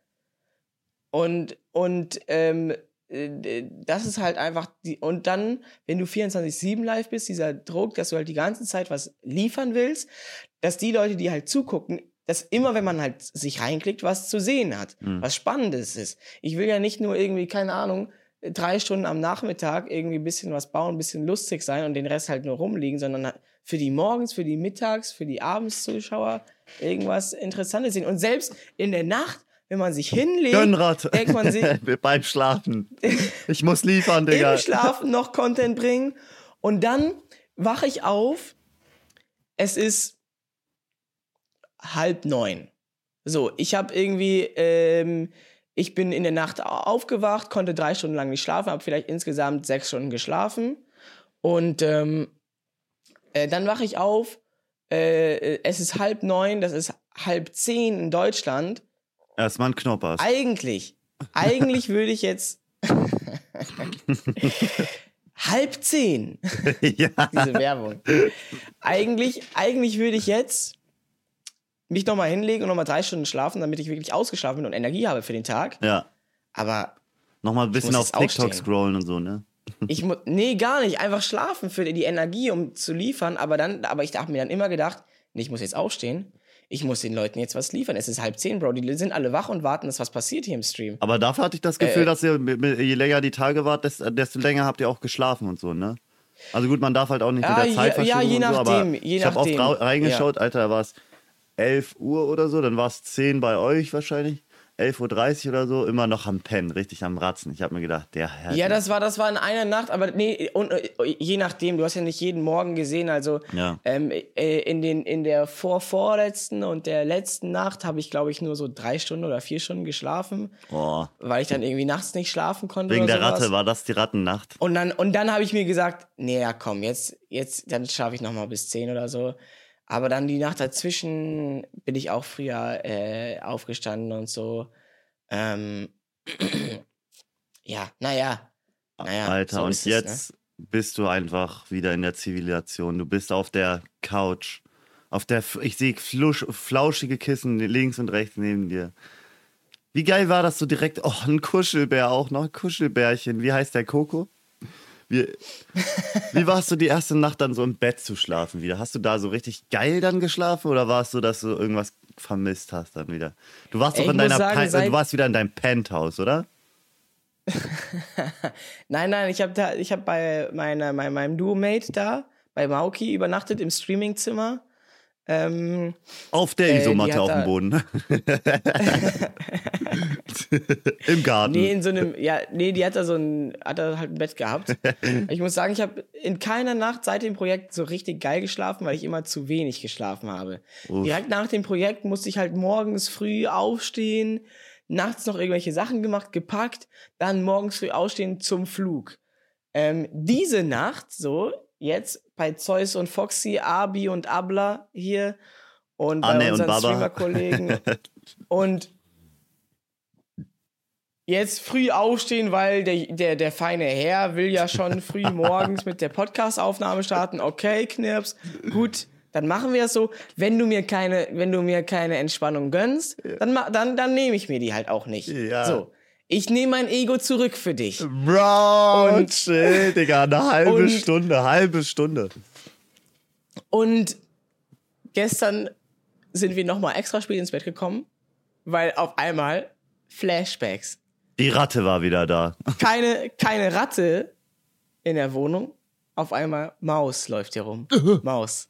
Und, und ähm, äh, das ist halt einfach die. Und dann, wenn du 24-7 live bist, dieser Druck, dass du halt die ganze Zeit was liefern willst, dass die Leute, die halt zugucken, dass immer, wenn man halt sich reinklickt, was zu sehen hat, Mhm. was Spannendes ist. Ich will ja nicht nur irgendwie, keine Ahnung, drei Stunden am Nachmittag irgendwie ein bisschen was bauen, ein bisschen lustig sein und den Rest halt nur rumliegen, sondern für die morgens, für die mittags, für die Abendszuschauer irgendwas Interessantes sehen. Und selbst in der Nacht, wenn man sich hinlegt, Gönrad. denkt man sich, Beim Schlafen. Ich muss liefern, Digga. im Schlafen noch Content bringen. Und dann wache ich auf. Es ist halb neun. So, ich habe irgendwie, ähm, ich bin in der Nacht au- aufgewacht, konnte drei Stunden lang nicht schlafen, habe vielleicht insgesamt sechs Stunden geschlafen. Und ähm, äh, dann wache ich auf. Äh, es ist halb neun, das ist halb zehn in Deutschland. Erstmal ein Knoppers. Eigentlich, eigentlich würde ich jetzt halb zehn, ja. diese Werbung. Eigentlich, eigentlich würde ich jetzt mich nochmal hinlegen und nochmal drei Stunden schlafen, damit ich wirklich ausgeschlafen bin und Energie habe für den Tag. ja. Aber Nochmal ein bisschen auf TikTok aufstehen. scrollen und so, ne? ich muss, nee, gar nicht. Einfach schlafen für die Energie, um zu liefern. Aber dann, aber ich habe mir dann immer gedacht, nee, ich muss jetzt aufstehen. Ich muss den Leuten jetzt was liefern. Es ist halb zehn, Bro. Die sind alle wach und warten, dass was passiert hier im Stream. Aber dafür hatte ich das Äh, Gefühl, dass ihr, je länger die Tage wart, desto, länger habt ihr auch geschlafen und so, ne? Also gut, man darf halt auch nicht Ja, mit der je- Zeitverschiebung ja, je und so, aber nachdem, je ich habe oft nachdem. reingeschaut, Alter, da war es 11 Uhr oder so, dann war es 10 bei euch wahrscheinlich, 11.30 Uhr oder so, immer noch am Pennen, richtig am Ratzen. Ich habe mir gedacht, der Herr. Ja, das war, das war in einer Nacht, aber nee, und, äh, je nachdem, du hast ja nicht jeden Morgen gesehen, also Ja. ähm, äh, in, den, in der vorvorletzten und der letzten Nacht habe ich, glaube ich, nur so drei Stunden oder vier Stunden geschlafen, Boah. weil ich dann irgendwie nachts nicht schlafen konnte. Wegen der sowas. Ratte war das die Rattennacht. Und dann, und dann habe ich mir gesagt, nee, ja, komm, jetzt, jetzt, dann schlafe ich noch mal bis 10 oder so. Aber dann die Nacht dazwischen bin ich auch früher äh, aufgestanden und so. Ähm, ja, naja. Naja, Alter, so und ist es, ne? jetzt bist du einfach wieder in der Zivilisation. Du bist auf der Couch. Auf der, ich sehe flauschige Kissen links und rechts neben dir. Wie geil war das so direkt? Oh, ein Kuschelbär auch noch, ein Kuschelbärchen. Wie heißt der Coco? Wie, wie warst du die erste Nacht dann so im Bett zu schlafen wieder? Hast du da so richtig geil dann geschlafen oder war es so, dass du irgendwas vermisst hast dann wieder? Du warst Ey, doch in deiner, sagen, Pe- seit- du warst wieder in deinem Penthouse, oder? Nein, nein, ich habe ich habe bei meiner, mein, meinem Duo-Mate da, bei Mauki, übernachtet im Streamingzimmer. Ähm, Auf der Äh, Isomatte auf dem Boden. Im Garten. Nee, in so einem, ja, nee, die hat da so ein, hat da halt ein Bett gehabt. ich muss sagen, ich habe in keiner Nacht seit dem Projekt so richtig geil geschlafen, weil ich immer zu wenig geschlafen habe. Uff. Direkt nach dem Projekt musste ich halt morgens früh aufstehen, nachts noch irgendwelche Sachen gemacht, gepackt, dann morgens früh aufstehen zum Flug. Ähm, diese Nacht, so, jetzt bei Zeus und Foxy, Abi und Abla hier und bei Anne und unseren. Streamer-Kollegen und jetzt früh aufstehen, weil der, der, der feine Herr will ja schon früh morgens mit der Podcast-Aufnahme starten. Okay, Knirps, gut, dann machen wir es so. Wenn du mir keine, wenn du mir keine Entspannung gönnst, dann, dann, dann nehme ich mir die halt auch nicht. Ja. So. Ich nehme mein Ego zurück für dich. Bro, Und- chill, Digga, eine halbe und- Stunde, halbe Stunde. Und gestern sind wir nochmal extra spät ins Bett gekommen, weil auf einmal Flashbacks. Die Ratte war wieder da. keine, keine Ratte in der Wohnung. Auf einmal Maus läuft hier rum. Maus.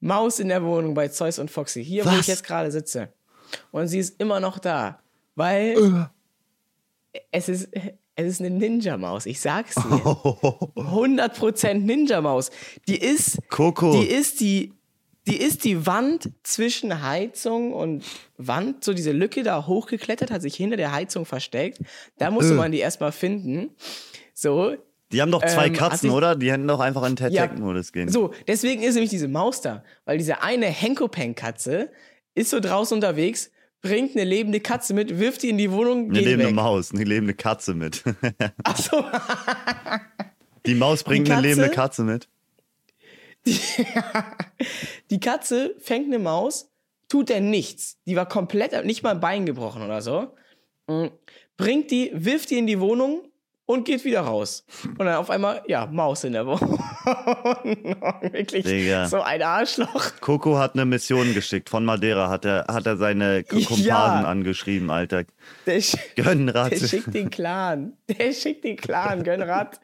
Maus in der Wohnung bei Zeus und Foxy. Hier, wo Was? ich jetzt gerade sitze. Und sie ist immer noch da. Weil es ist, Es ist eine Ninja-Maus, ich sag's dir. 100% Ninja-Maus. Die ist, Coco. die ist die, die ist die Wand zwischen Heizung und Wand, so diese Lücke da hochgeklettert, hat sich hinter der Heizung versteckt. Da musste Äh. man die erstmal finden. So, Die haben doch zwei Ähm, Katzen, hat sich- oder? Die hätten doch einfach in Ja. Ted-Modus gehen. So, deswegen ist nämlich diese Maus da. Weil diese eine Henkopeng-Katze ist so draußen unterwegs, bringt eine lebende Katze mit, wirft die in die Wohnung, Eine lebende weg. Maus, eine lebende Katze mit. Ach so. Die Maus bringt Die eine lebende Katze? Katze mit. Die Katze fängt eine Maus, tut der nichts. Die war komplett, nicht mal ein Bein gebrochen oder so. Mm, Bringt die, wirft die in die Wohnung und geht wieder raus. Und dann auf einmal, ja, Maus in der Wohnung. Wirklich Digga. so ein Arschloch. Coco hat eine Mission geschickt. Von Madeira hat er, hat er seine K- Ja. Angeschrieben, Alter. Der, sch Gönn der schickt den Clan. Der schickt den Clan, Gönnrad.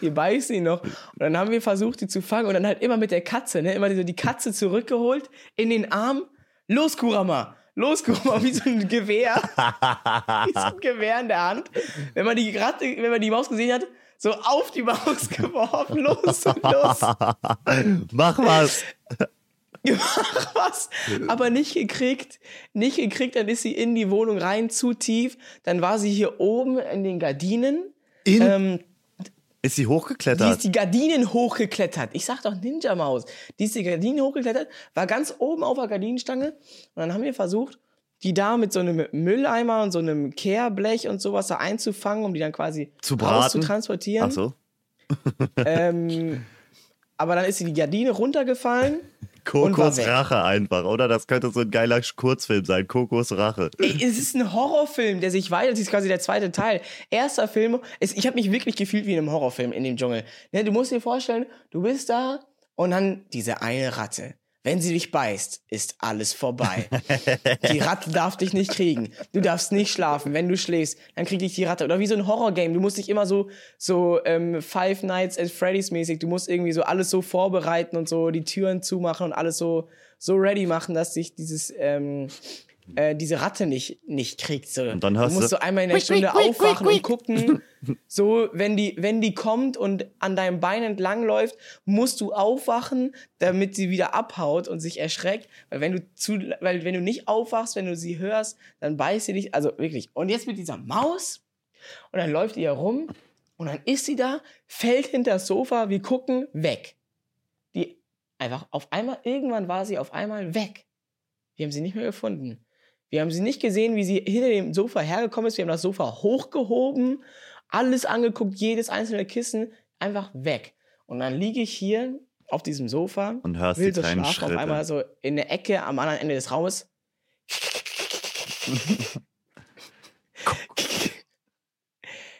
Die beißen ihn noch. Und dann haben wir versucht, die zu fangen. Und dann halt immer mit der Katze, ne? Immer so die Katze zurückgeholt, in den Arm. Los, Kurama! Los, Kurama, wie so ein Gewehr. wie so ein Gewehr in der Hand. Wenn man die Ratte, wenn man die Maus gesehen hat, so auf die Maus geworfen. Los und los. Mach was. Mach was. Aber nicht gekriegt. Nicht gekriegt, dann ist sie in die Wohnung rein, zu tief. Dann war sie hier oben in den Gardinen. In, Ähm, ist sie die hochgeklettert? ist die Gardinen hochgeklettert. Ich sag doch Ninja Maus. Die ist die Gardinen hochgeklettert, war ganz oben auf der Gardinenstange. Und dann haben wir versucht, die da mit so einem Mülleimer und so einem Kehrblech und sowas da einzufangen, um die dann quasi Zu braten? zu transportieren. Ach so. Ähm, aber dann ist sie die Gardine runtergefallen. Kokos. Rache einfach, oder? Das könnte so ein geiler Kurzfilm sein. Kokos Rache. Es ist ein Horrorfilm, der sich weiter, das ist quasi der zweite Teil. Erster Film, es, ich habe mich wirklich gefühlt wie in einem Horrorfilm in dem Dschungel. Ne, du musst dir vorstellen, du bist da und dann diese eine Ratte. Wenn sie dich beißt, ist alles vorbei. die Ratte darf dich nicht kriegen. Du darfst nicht schlafen. Wenn du schläfst, dann kriegt dich die Ratte. Oder wie so ein Horrorgame. Du musst dich immer so, so ähm, Five Nights at Freddy's mäßig, du musst irgendwie so alles so vorbereiten und so die Türen zumachen und alles so, so ready machen, dass dich dieses, ähm, äh, diese Ratte nicht, nicht kriegt. So. Und dann hörst du musst du- so einmal in der Stunde aufwachen und gucken, so, wenn die, wenn die kommt und an deinem Bein entlang läuft, musst du aufwachen, damit sie wieder abhaut und sich erschreckt. Weil wenn du zu, weil wenn du nicht aufwachst, wenn du sie hörst, dann beißt sie dich. Also wirklich. Und jetzt mit dieser Maus. Und dann läuft die herum und dann ist sie da, fällt hinter das Sofa, wir gucken, weg. Die einfach auf einmal, irgendwann war sie auf einmal weg. Wir haben sie nicht mehr gefunden. Wir haben sie nicht gesehen, wie sie hinter dem Sofa hergekommen ist. Wir haben das Sofa hochgehoben, alles angeguckt, jedes einzelne Kissen, einfach weg. Und dann liege ich hier auf diesem Sofa, Und hörst will die so kleinen schlafen, auf Schritte. einmal so in der Ecke am anderen Ende des Raumes.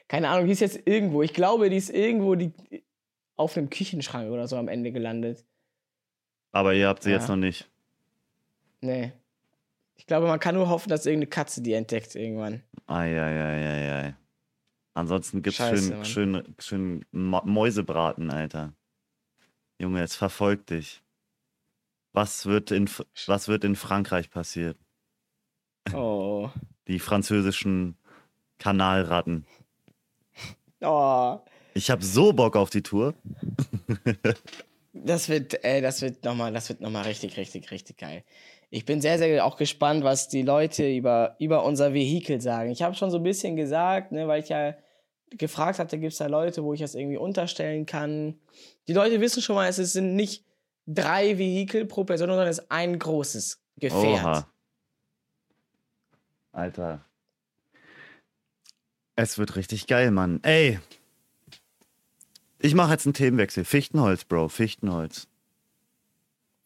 Keine Ahnung, die ist jetzt irgendwo. Ich glaube, die ist irgendwo die, auf einem Küchenschrank oder so am Ende gelandet. Aber ihr habt sie Ja. jetzt noch nicht. Nee. Ich glaube, man kann nur hoffen, dass irgendeine Katze die entdeckt irgendwann. Eieieiei. Ansonsten gibt's Scheiße, schön, Mann. schön, schön Mäusebraten, Alter. Junge, es verfolgt dich. Was wird in, was wird in Frankreich passieren? Oh. Die französischen Kanalratten. Oh. Ich habe so Bock auf die Tour. Das wird, ey, das wird nochmal, das wird nochmal richtig, richtig, richtig geil. Ich bin sehr, sehr auch gespannt, was die Leute über, über unser Vehikel sagen. Ich habe schon so ein bisschen gesagt, ne, weil ich ja gefragt hatte, gibt es da Leute, wo ich das irgendwie unterstellen kann. Die Leute wissen schon mal, es sind nicht drei Vehikel pro Person, sondern es ist ein großes Gefährt. Oha. Alter. Es wird richtig geil, Mann. Ey. Ich mache jetzt einen Themenwechsel. Fichtenholz, Bro. Fichtenholz.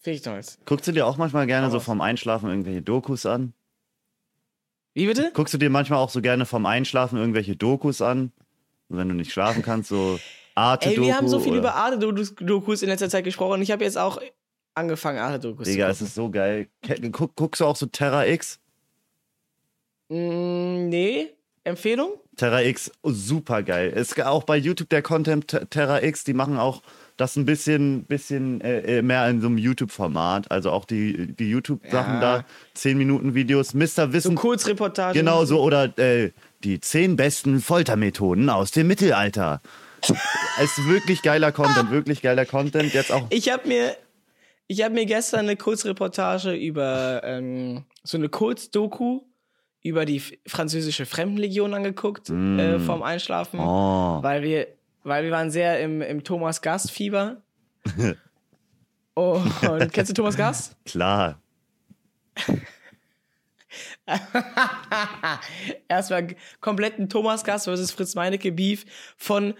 Fichtenholz. Guckst du dir auch manchmal gerne so vorm Einschlafen irgendwelche Dokus an? Wie bitte? Guckst du dir manchmal auch so gerne vorm Einschlafen irgendwelche Dokus an? Wenn du nicht schlafen kannst, so arte Ey, wir haben so viel oder- über Arte-Dokus in letzter Zeit gesprochen. Ich habe jetzt auch angefangen, Arte-Dokus zu Digga, es gucken. ist so geil. Guck, guckst du auch so Terra X? Mm, nee. Empfehlung? Terra X, super geil. Es ist auch bei YouTube der Content Terra X, die machen auch das ein bisschen, bisschen äh, äh, mehr in so einem YouTube-Format. Also auch die, die YouTube-Sachen Ja. da, 10 Minuten Videos. Mr. So Wissen, Kurzreportagen. genau so. Oder äh, die 10 besten Foltermethoden aus dem Mittelalter. es ist wirklich geiler Content, wirklich geiler Content. Jetzt auch Ich habe mir, ich habe mir gestern eine Kurzreportage über ähm, so eine Kurzdoku über die französische Fremdenlegion angeguckt äh, vorm Einschlafen, Oh. weil wir, weil wir waren sehr im, im Thomas Gast Fieber. oh, und kennst du Thomas Gast? klar. Erstmal kompletten Thomas Gast versus Fritz Meinecke Beef von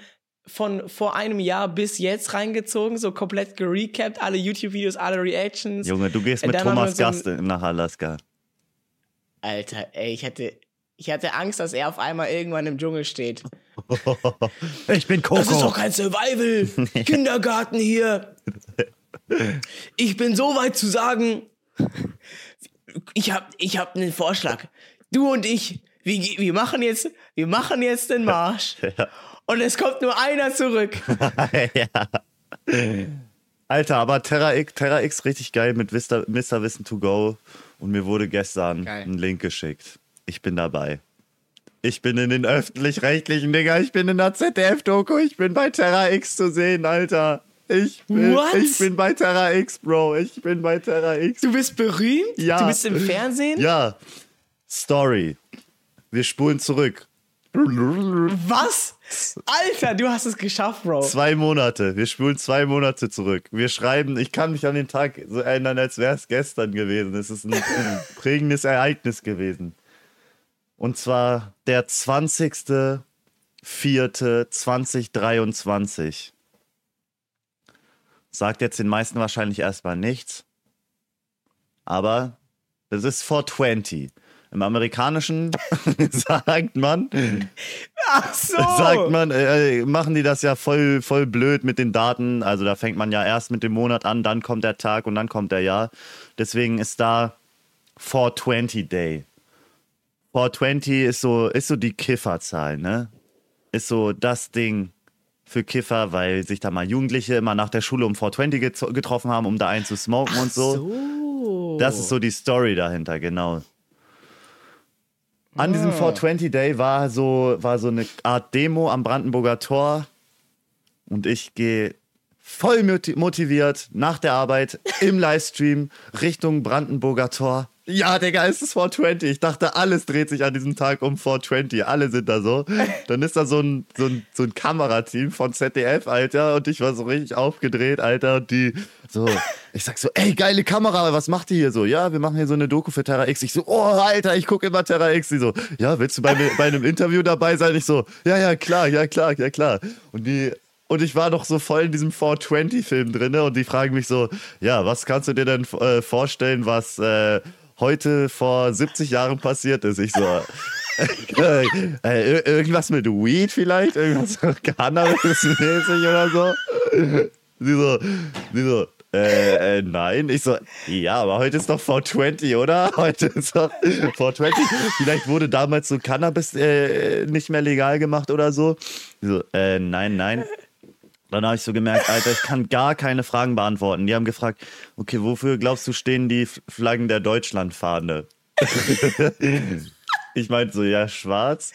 von vor einem Jahr bis jetzt reingezogen, so komplett gerecapt, alle YouTube-Videos, alle Reactions. Junge, du gehst mit Thomas Gast nach Alaska. Alter, ey, ich hätte, ich hatte Angst, dass er auf einmal irgendwann im Dschungel steht. Ich bin Das ist Coco. doch kein Survival. Kindergarten hier. Ich bin so weit zu sagen, ich hab, ich hab einen Vorschlag. Du und ich, wir, wir machen jetzt, wir machen jetzt den Marsch. Und es kommt nur einer zurück. Alter, aber Terra X, Terra X richtig geil mit Mr. Wissen to go. Und mir wurde gestern Geil. ein Link geschickt. Ich bin dabei. Ich bin in den öffentlich-rechtlichen Dinger. Ich bin in der ZDF-Doku. Ich bin bei Terra X zu sehen, Alter. Ich bin, What? ich bin bei Terra X, Bro. Ich bin bei Terra X. Du bist berühmt? Ja. Du bist im Fernsehen? Ja. Story. Wir spulen zurück. Was? Alter, du hast es geschafft, Bro. Zwei Monate. Wir spulen zwei Monate zurück. Wir schreiben, ich kann mich an den Tag so erinnern, als wäre es gestern gewesen. Es ist ein prägendes Ereignis gewesen. Und zwar der 20.04.2023. Sagt jetzt den meisten wahrscheinlich erstmal nichts. Aber das ist 420. Im Amerikanischen sagt man, Ach so. sagt man, äh, machen die das ja voll, voll blöd mit den Daten. Also da fängt man ja erst mit dem Monat an, dann kommt der Tag und dann kommt der Jahr. Deswegen ist da 420 Day. 420 ist so, ist so die Kifferzahl, ne? Ist so das Ding für Kiffer, weil sich da mal Jugendliche immer nach der Schule um 420 gezo- getroffen haben, um da einen zu smoken und so. so. Das ist so die Story dahinter, genau. An diesem 420 Day war so, war so eine Art Demo am Brandenburger Tor. Und ich gehe voll moti- motiviert nach der Arbeit im Livestream Richtung Brandenburger Tor. Ja, Digga, es ist 420. Ich dachte, alles dreht sich an diesem Tag um 420. Alle sind da so. Dann ist da so ein, so ein, so ein Kamerateam von ZDF, Alter. Und ich war so richtig aufgedreht, Alter. Und die so, ich sag so, ey, geile Kamera, was macht ihr hier so? Ja, wir machen hier so eine Doku für Terra X. Ich so, oh, Alter, ich gucke immer Terra X. Die so, ja, willst du bei, mir- bei einem Interview dabei sein? Ich so, ja, ja, klar, ja, klar, ja, klar. Und die, und ich war noch so voll in diesem 420-Film drin und die fragen mich so, ja, was kannst du dir denn äh, vorstellen, was äh, heute vor 70 Jahren passiert ist? Ich so, äh, äh, ir- irgendwas mit Weed vielleicht? Irgendwas Cannabis-mäßig oder so? Sie so, sie so, äh, äh, nein. Ich so, ja, aber heute ist doch 420, oder? Heute ist doch 420. Vielleicht wurde damals so Cannabis äh, nicht mehr legal gemacht oder so. Sie so, äh, nein, nein. Dann habe ich so gemerkt, Alter, ich kann gar keine Fragen beantworten. Die haben gefragt, okay, wofür glaubst du stehen die Flaggen der Deutschlandfahne? ich meinte so, ja, schwarz,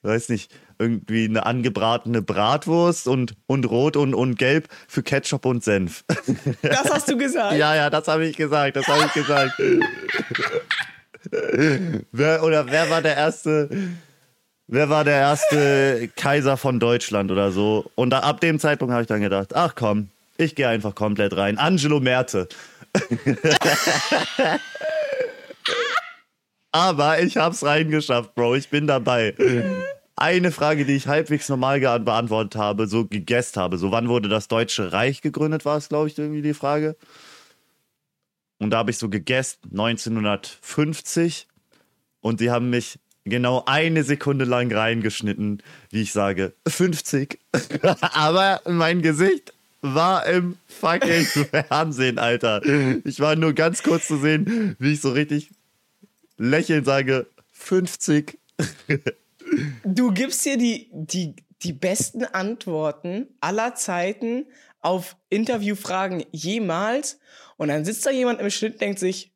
weiß nicht, irgendwie eine angebratene Bratwurst und, und rot und, und gelb für Ketchup und Senf. Das hast du gesagt. ja, ja, das habe ich gesagt, das habe ich gesagt. wer, oder wer war der erste, wer war der erste Kaiser von Deutschland oder so? Und da, ab dem Zeitpunkt habe ich dann gedacht, ach komm, ich gehe einfach komplett rein. Angelo Merte. Aber ich hab's reingeschafft, Bro. Ich bin dabei. Eine Frage, die ich halbwegs normal beantwortet habe, so gegessen habe. So, wann wurde das Deutsche Reich gegründet, war es, glaube ich, irgendwie die Frage. Und da habe ich so gegessen, 1950. Und sie haben mich genau eine Sekunde lang reingeschnitten, wie ich sage, 50. Aber mein Gesicht war im fucking Fernsehen, Alter. Ich war nur ganz kurz zu sehen, wie ich so richtig lächelnd sage, 50. du gibst dir die, die, die besten Antworten aller Zeiten auf Interviewfragen jemals und dann sitzt da jemand im Schnitt und denkt sich,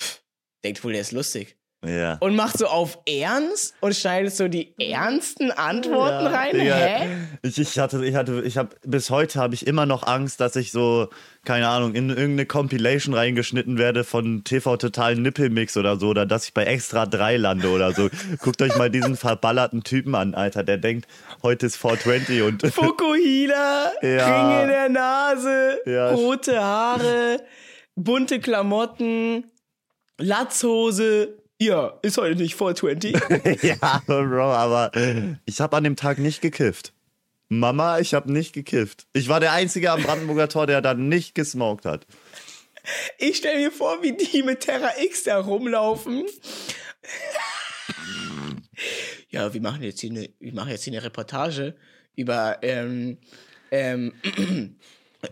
pff, denkt wohl, der ist lustig. Ja. Und macht so auf Ernst und schneidet so die ernsten Antworten rein. Digga, Hä? Ich, ich hatte, ich hatte, ich habe bis heute habe ich immer noch Angst, dass ich so, keine Ahnung, in irgendeine Compilation reingeschnitten werde von TV Total Nippelmix oder so, oder dass ich bei Extra 3 lande oder so. Guckt euch mal diesen verballerten Typen an, Alter, der denkt, heute ist 420 und Fukuhila, Ja. Ring in der Nase, Ja. rote Haare, bunte Klamotten, Latzhose. Ja, ist heute nicht 420. ja, Bro, aber ich habe an dem Tag nicht gekifft. Mama, ich habe nicht gekifft. Ich war der Einzige am Brandenburger Tor, der da nicht gesmoked hat. Ich stelle mir vor, wie die mit Terra X da rumlaufen. ja, wir machen jetzt hier eine, wir machen jetzt hier eine Reportage über, ähm, ähm,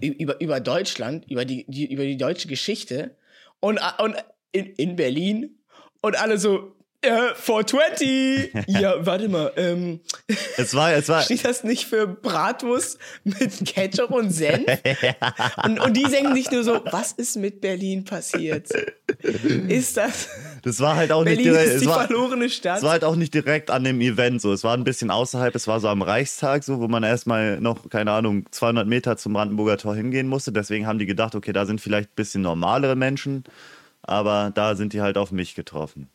über, über Deutschland, über die, die, über die deutsche Geschichte und, und in, in Berlin und alle so, äh, 420! ja, warte mal, ähm, Es war, es war, steht das nicht für Bratwurst mit Ketchup und Senf? Und, und die denken sich nur so, was ist mit Berlin passiert? Ist das, das war halt auch nicht Berlin direkt, ist es die war, verlorene Stadt? es war halt auch nicht direkt an dem Event so. Es war ein bisschen außerhalb, es war so am Reichstag so, wo man erstmal noch, keine Ahnung, 200 Meter zum Brandenburger Tor hingehen musste. Deswegen haben die gedacht, okay, da sind vielleicht ein bisschen normalere Menschen, aber da sind die halt auf mich getroffen.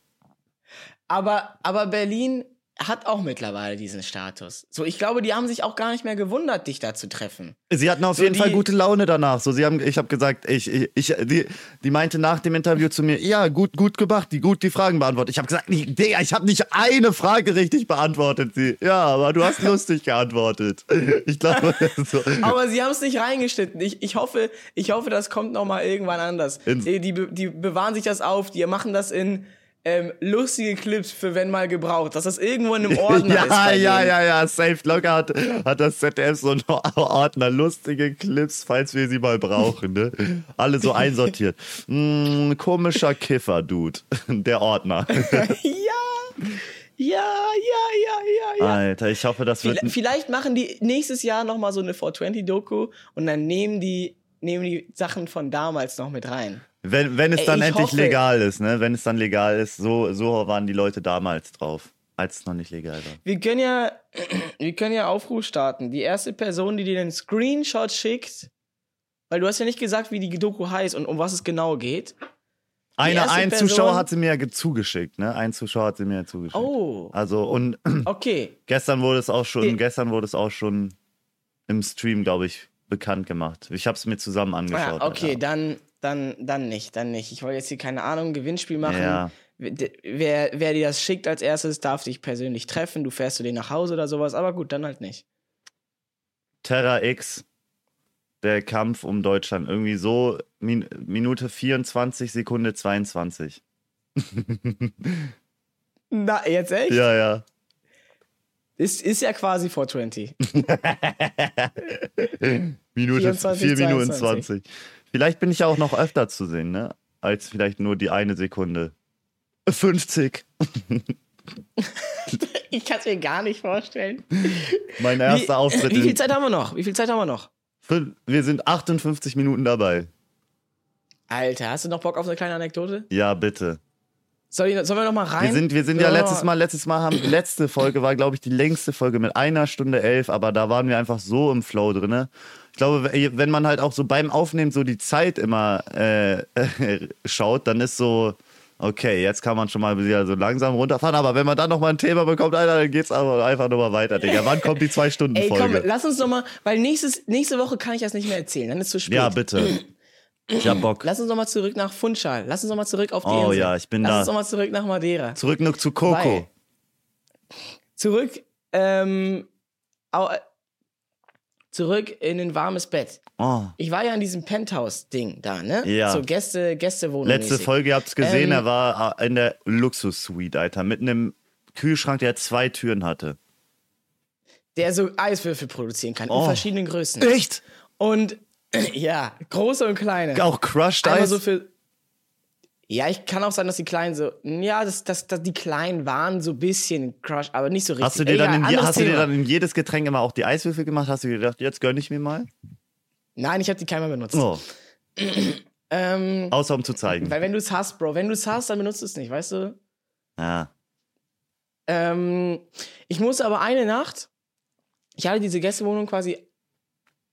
Aber, aber Berlin hat auch mittlerweile diesen Status. So, ich glaube, die haben sich auch gar nicht mehr gewundert, dich da zu treffen. Sie hatten auf So jeden Fall gute Laune danach. So, sie haben, ich habe gesagt, ich, ich, ich die, die meinte nach dem Interview zu mir, ja, gut, gut gemacht, die gut die Fragen beantwortet. Ich habe gesagt, nee, Digga, ich habe nicht eine Frage richtig beantwortet. Sie, ja, aber du hast lustig geantwortet. Ich glaube, so. Aber sie haben es nicht reingeschnitten. Ich, ich, hoffe, ich hoffe, das kommt noch mal irgendwann anders. In- Die, die, die bewahren sich das auf, die machen das in ähm, lustige Clips für wenn mal gebraucht, dass das irgendwo in einem Ordner ist. Ja, bei ja, denen. ja, ja, Safe Locker hat, hat das ZDF so einen Ordner, lustige Clips, falls wir sie mal brauchen, ne? Alle so einsortiert. Mm, komischer Kiffer, Dude. Der Ordner. Ja, ja, ja, ja, ja, ja. Alter, ich hoffe, das wird. Vielleicht, machen die nächstes Jahr noch mal so eine 420-Doku und dann nehmen die, nehmen die Sachen von damals noch mit rein. Wenn, wenn es dann ich endlich hoffe- legal ist, ne? Wenn es dann legal ist, so, so waren die Leute damals drauf, als es noch nicht legal war. Wir können ja, wir können ja Aufruf starten. Die erste Person, die dir den Screenshot schickt, weil du hast ja nicht gesagt, wie die Doku heißt und um was es genau geht. Eine, ein Person- Zuschauer hat sie mir ja ge- zugeschickt, ne? Ein Zuschauer hat sie mir ja zugeschickt. Oh, Also, und okay. gestern wurde es auch schon, Die- gestern wurde es auch schon im Stream, glaube ich, bekannt gemacht. Ich habe es mir zusammen angeschaut. Ah, okay, Alter. dann, dann, dann nicht, dann nicht. Ich wollte jetzt hier keine Ahnung, Gewinnspiel machen. Ja. Wer, wer dir das schickt als erstes, darf dich persönlich treffen. Du fährst zu denen nach Hause oder sowas, aber gut, dann halt nicht. Terra X, der Kampf um Deutschland. Irgendwie so Min Minute 24, Sekunde 22. Na, jetzt echt? Ja, ja. Ist, ist ja quasi 420. Minute 24, 4 Minuten 22. 20. Vielleicht bin ich ja auch noch öfter zu sehen, ne? Als vielleicht nur die eine Sekunde. 50. Ich kann es mir gar nicht vorstellen. Mein erster wie, Auftritt. Wie viel Zeit haben wir noch? Wie viel Zeit haben wir noch? wir sind 58 Minuten dabei. Alter, hast du noch Bock auf eine kleine Anekdote? Ja, bitte. Soll ich, sollen wir noch mal rein? Wir sind, wir sind ja letztes Mal, letztes Mal haben, letzte Folge war, glaube ich, die längste Folge mit einer Stunde elf, aber da waren wir einfach so im Flow drinne. Ich glaube, wenn man halt auch so beim Aufnehmen so die Zeit immer äh, schaut, dann ist so, okay, jetzt kann man schon mal wieder so langsam runterfahren, aber wenn man dann noch mal ein Thema bekommt, Alter, dann geht's aber einfach nur mal weiter, Digga. Wann kommt die Ey, komm, Zwei-Stunden-Folge? lass uns noch mal, weil nächstes, nächste Woche kann ich das nicht mehr erzählen, dann ist es zu spät. Ja, bitte. Ich hab Bock. Lass uns noch mal zurück nach Funchal. Lass uns noch mal zurück auf die Oh Insel. ja, ich bin Lass da. uns noch mal zurück nach Madeira. Zurück noch zu Coco. Weil- Zurück, ähm, äh, zurück in ein warmes Bett. Oh. Ich war ja in diesem Penthouse-Ding da, ne? Ja. So Gäste, Gästewohnung. Letzte. Folge, ihr habt's gesehen, Ähm, er war äh, in der Luxus-Suite, Alter, mit einem Kühlschrank, der zwei Türen hatte. Der so Eiswürfel produzieren kann, Oh. in verschiedenen Größen. Und ja, große und kleine. Auch Crushed Eis. so für. Ja, ich kann auch sagen, dass die Kleinen so, ja, dass, dass, dass die Kleinen waren so ein bisschen Crush, aber nicht so richtig. Hast du dir, Egal, dann in, je, anderes hast du dir dann in jedes Getränk immer auch die Eiswürfel gemacht? Hast du dir gedacht, jetzt gönn ich mir mal? Nein, ich habe die keinmal benutzt. Oh, Ähm, außer um zu zeigen. weil wenn du es hast, Bro, wenn du es hast, dann benutzt du es nicht, weißt du? Ja. Ähm, ich musste aber eine Nacht, ich hatte diese Gästewohnung quasi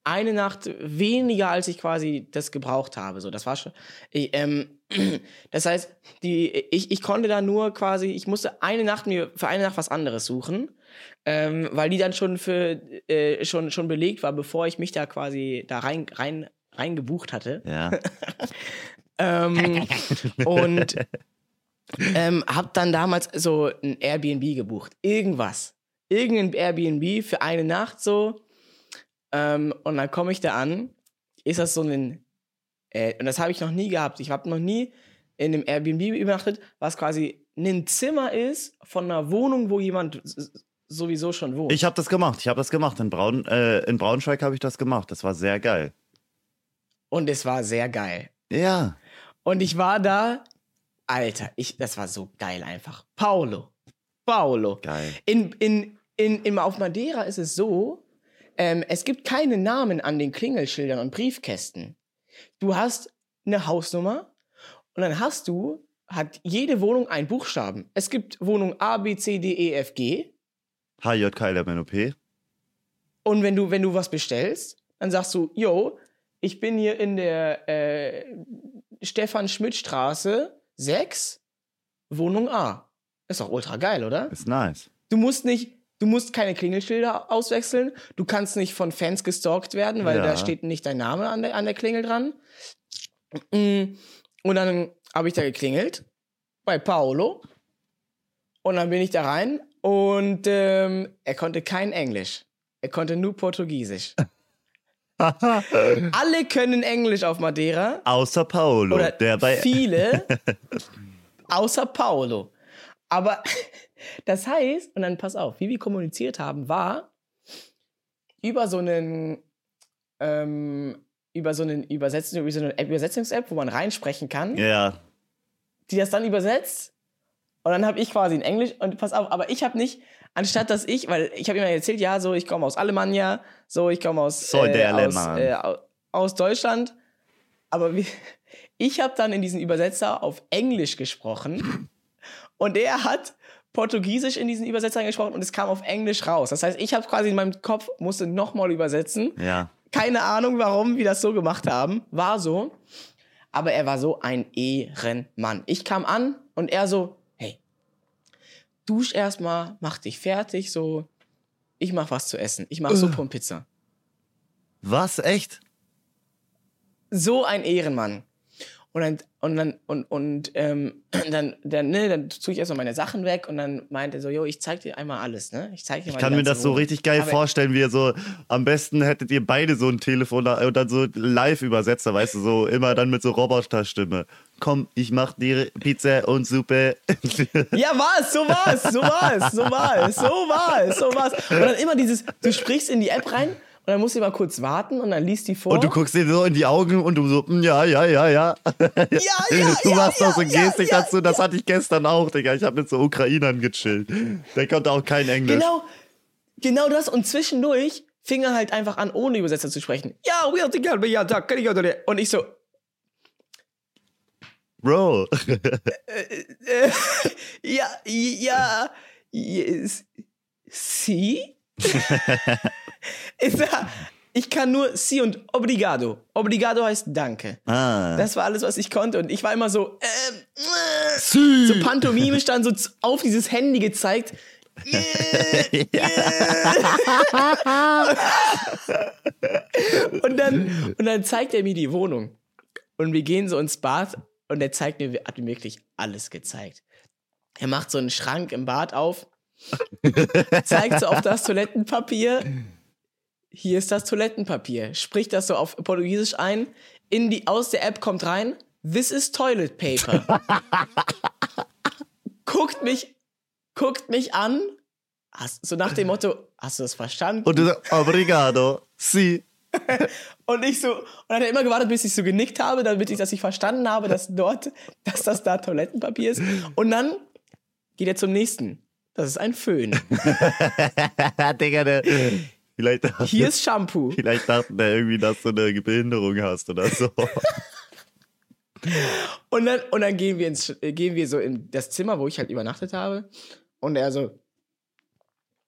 eine Nacht weniger, als ich quasi das gebraucht habe. So, das war schon. Ich, ähm, das heißt, die, ich, ich konnte da nur quasi, ich musste eine Nacht mir für eine Nacht was anderes suchen, ähm, weil die dann schon für äh, schon, schon belegt war, bevor ich mich da quasi da rein, rein, rein gebucht hatte. Ja. Ähm, und ähm, hab dann damals so ein Airbnb gebucht. Irgendwas. Irgendein Airbnb für eine Nacht so. Ähm, und dann komme ich da an. Ist das so ein. Äh, und das habe ich noch nie gehabt. Ich habe noch nie in einem Airbnb übernachtet, was quasi ein Zimmer ist von einer Wohnung, wo jemand sowieso schon wohnt. Ich habe das gemacht. Ich habe das gemacht. In, Braun, äh, in Braunschweig habe ich das gemacht. Das war sehr geil. und es war sehr geil. Ja. Und ich war da, Alter, ich, das war so geil einfach. Paolo. Paolo. Geil. In, in, in, in, auf Madeira ist es so, ähm, es gibt keine Namen an den Klingelschildern und Briefkästen. Du hast eine Hausnummer und dann hast du, hat jede Wohnung einen Buchstaben. Es gibt Wohnung A, B, C, D, E, F, G. HJKLMNOP. Und wenn du, wenn du was bestellst, dann sagst du, yo, ich bin hier in der äh, Stefan-Schmidt-Straße 6, Wohnung A. Ist doch ultra geil, oder? Ist nice. Du musst nicht, du musst keine Klingelschilder auswechseln. Du kannst nicht von Fans gestalkt werden, weil Ja. da steht nicht dein Name an der, an der Klingel dran. Mm, Und dann habe ich da geklingelt bei Paolo. Und dann bin ich da rein und ähm, er konnte kein Englisch. Er konnte nur Portugiesisch. Alle können Englisch auf Madeira. Außer Paolo, Oder der bei. viele, außer Paolo. Aber das heißt, und dann pass auf, wie wir kommuniziert haben, war über so einen, ähm, über so einen Übersetzung, über so eine App- Übersetzungs-App, wo man reinsprechen kann, Ja. die das dann übersetzt. Und dann habe ich quasi in Englisch und pass auf, aber ich habe nicht, anstatt dass ich, weil ich habe immer erzählt, ja, so ich komme aus Alemannia, so ich komme aus, Soll der aus, äh, au- aus Deutschland. Aber wie, ich habe dann in diesen Übersetzer auf Englisch gesprochen und er hat Portugiesisch in diesen Übersetzer gesprochen und es kam auf Englisch raus. Das heißt, ich habe quasi in meinem Kopf, musste nochmal übersetzen. Ja. Keine Ahnung, warum wir das so gemacht haben. War so. Aber er war so ein Ehrenmann. Ich kam an und er so, hey, dusch erstmal, mach dich fertig, so. Ich mach was zu essen. Ich mach Suppe und Pizza. Was? Echt? So ein Ehrenmann. Und dann, und dann, und, und ähm, dann, dann, ne, dann tue ich erstmal meine Sachen weg und dann meinte er so, jo, ich zeig dir einmal alles, ne? Ich zeig dir mal Ich kann mir das so Wohnung. richtig geil Aber- vorstellen, wie ihr so, am besten hättet ihr beide so ein Telefon und dann so Live-Übersetzer, weißt du, so immer dann mit so Roboterstimme. Komm, ich mach dir Pizza und Suppe. Ja, war es, so war es, so war es, so war es, so war es, so war es. Und dann immer dieses, du sprichst in die App rein und dann musst du mal kurz warten und dann liest die vor. Und du guckst dir so in die Augen und du so, "Mm, ja, ja, ja, ja. ja, ja, Du machst ja, auch so ja, Gestik ja, dazu, das hatte ich gestern auch, Digga. Ich habe mit so Ukrainern gechillt. Der konnte auch kein Englisch. Genau, genau das. Und zwischendurch fing er halt einfach an, ohne Übersetzer zu sprechen. Ja, we are together, ja, da, kann ich auch nicht. Und ich so, Bro. äh, ja, ja, yes, sie? ich, kann nur sie und obrigado. Obrigado heißt danke. ah. Das war alles, was ich konnte. Und ich war immer so, ähm, äh, Sie. so pantomimisch dann so auf dieses Handy gezeigt. Äh, und, dann, und dann zeigt er mir die Wohnung. Und wir gehen so ins Bad und er zeigt mir, hat mir wirklich alles gezeigt. Er macht so einen Schrank im Bad auf, zeigt so auf das Toilettenpapier. Hier ist das Toilettenpapier. Spricht das so auf Portugiesisch ein. In die, aus der App kommt rein. This is toilet paper. guckt mich, guckt mich an. So nach dem Motto, hast du das verstanden? Und du so, obrigado. Sie. und ich so, und dann hat er immer gewartet, bis ich so genickt habe, damit ich, dass ich verstanden habe, dass dort, dass das da Toilettenpapier ist. Und dann geht er zum nächsten. Das ist ein Föhn. Digga, der, vielleicht, Hier ist Shampoo. vielleicht dachten der irgendwie, dass du eine Behinderung hast oder so. Und dann, und dann gehen wir ins, gehen wir so in das Zimmer, wo ich halt übernachtet habe. Und er so,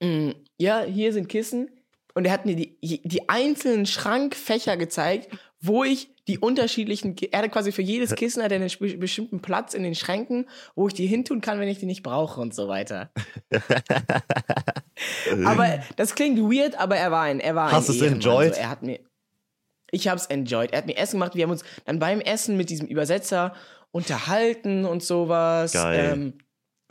"Mm, ja, hier sind Kissen. Und er hat mir die, die einzelnen Schrankfächer gezeigt, wo ich die unterschiedlichen, er hatte quasi für jedes Kissen hat er einen bestimmten Platz in den Schränken, wo ich die hintun kann, wenn ich die nicht brauche und so weiter. aber das klingt weird, aber er war ein, er war Hast ein du's Ehrenmann. enjoyed? So, er hat mir, ich hab's enjoyed. Er hat mir Essen gemacht. Wir haben uns dann beim Essen mit diesem Übersetzer unterhalten und sowas. Geil. Ähm,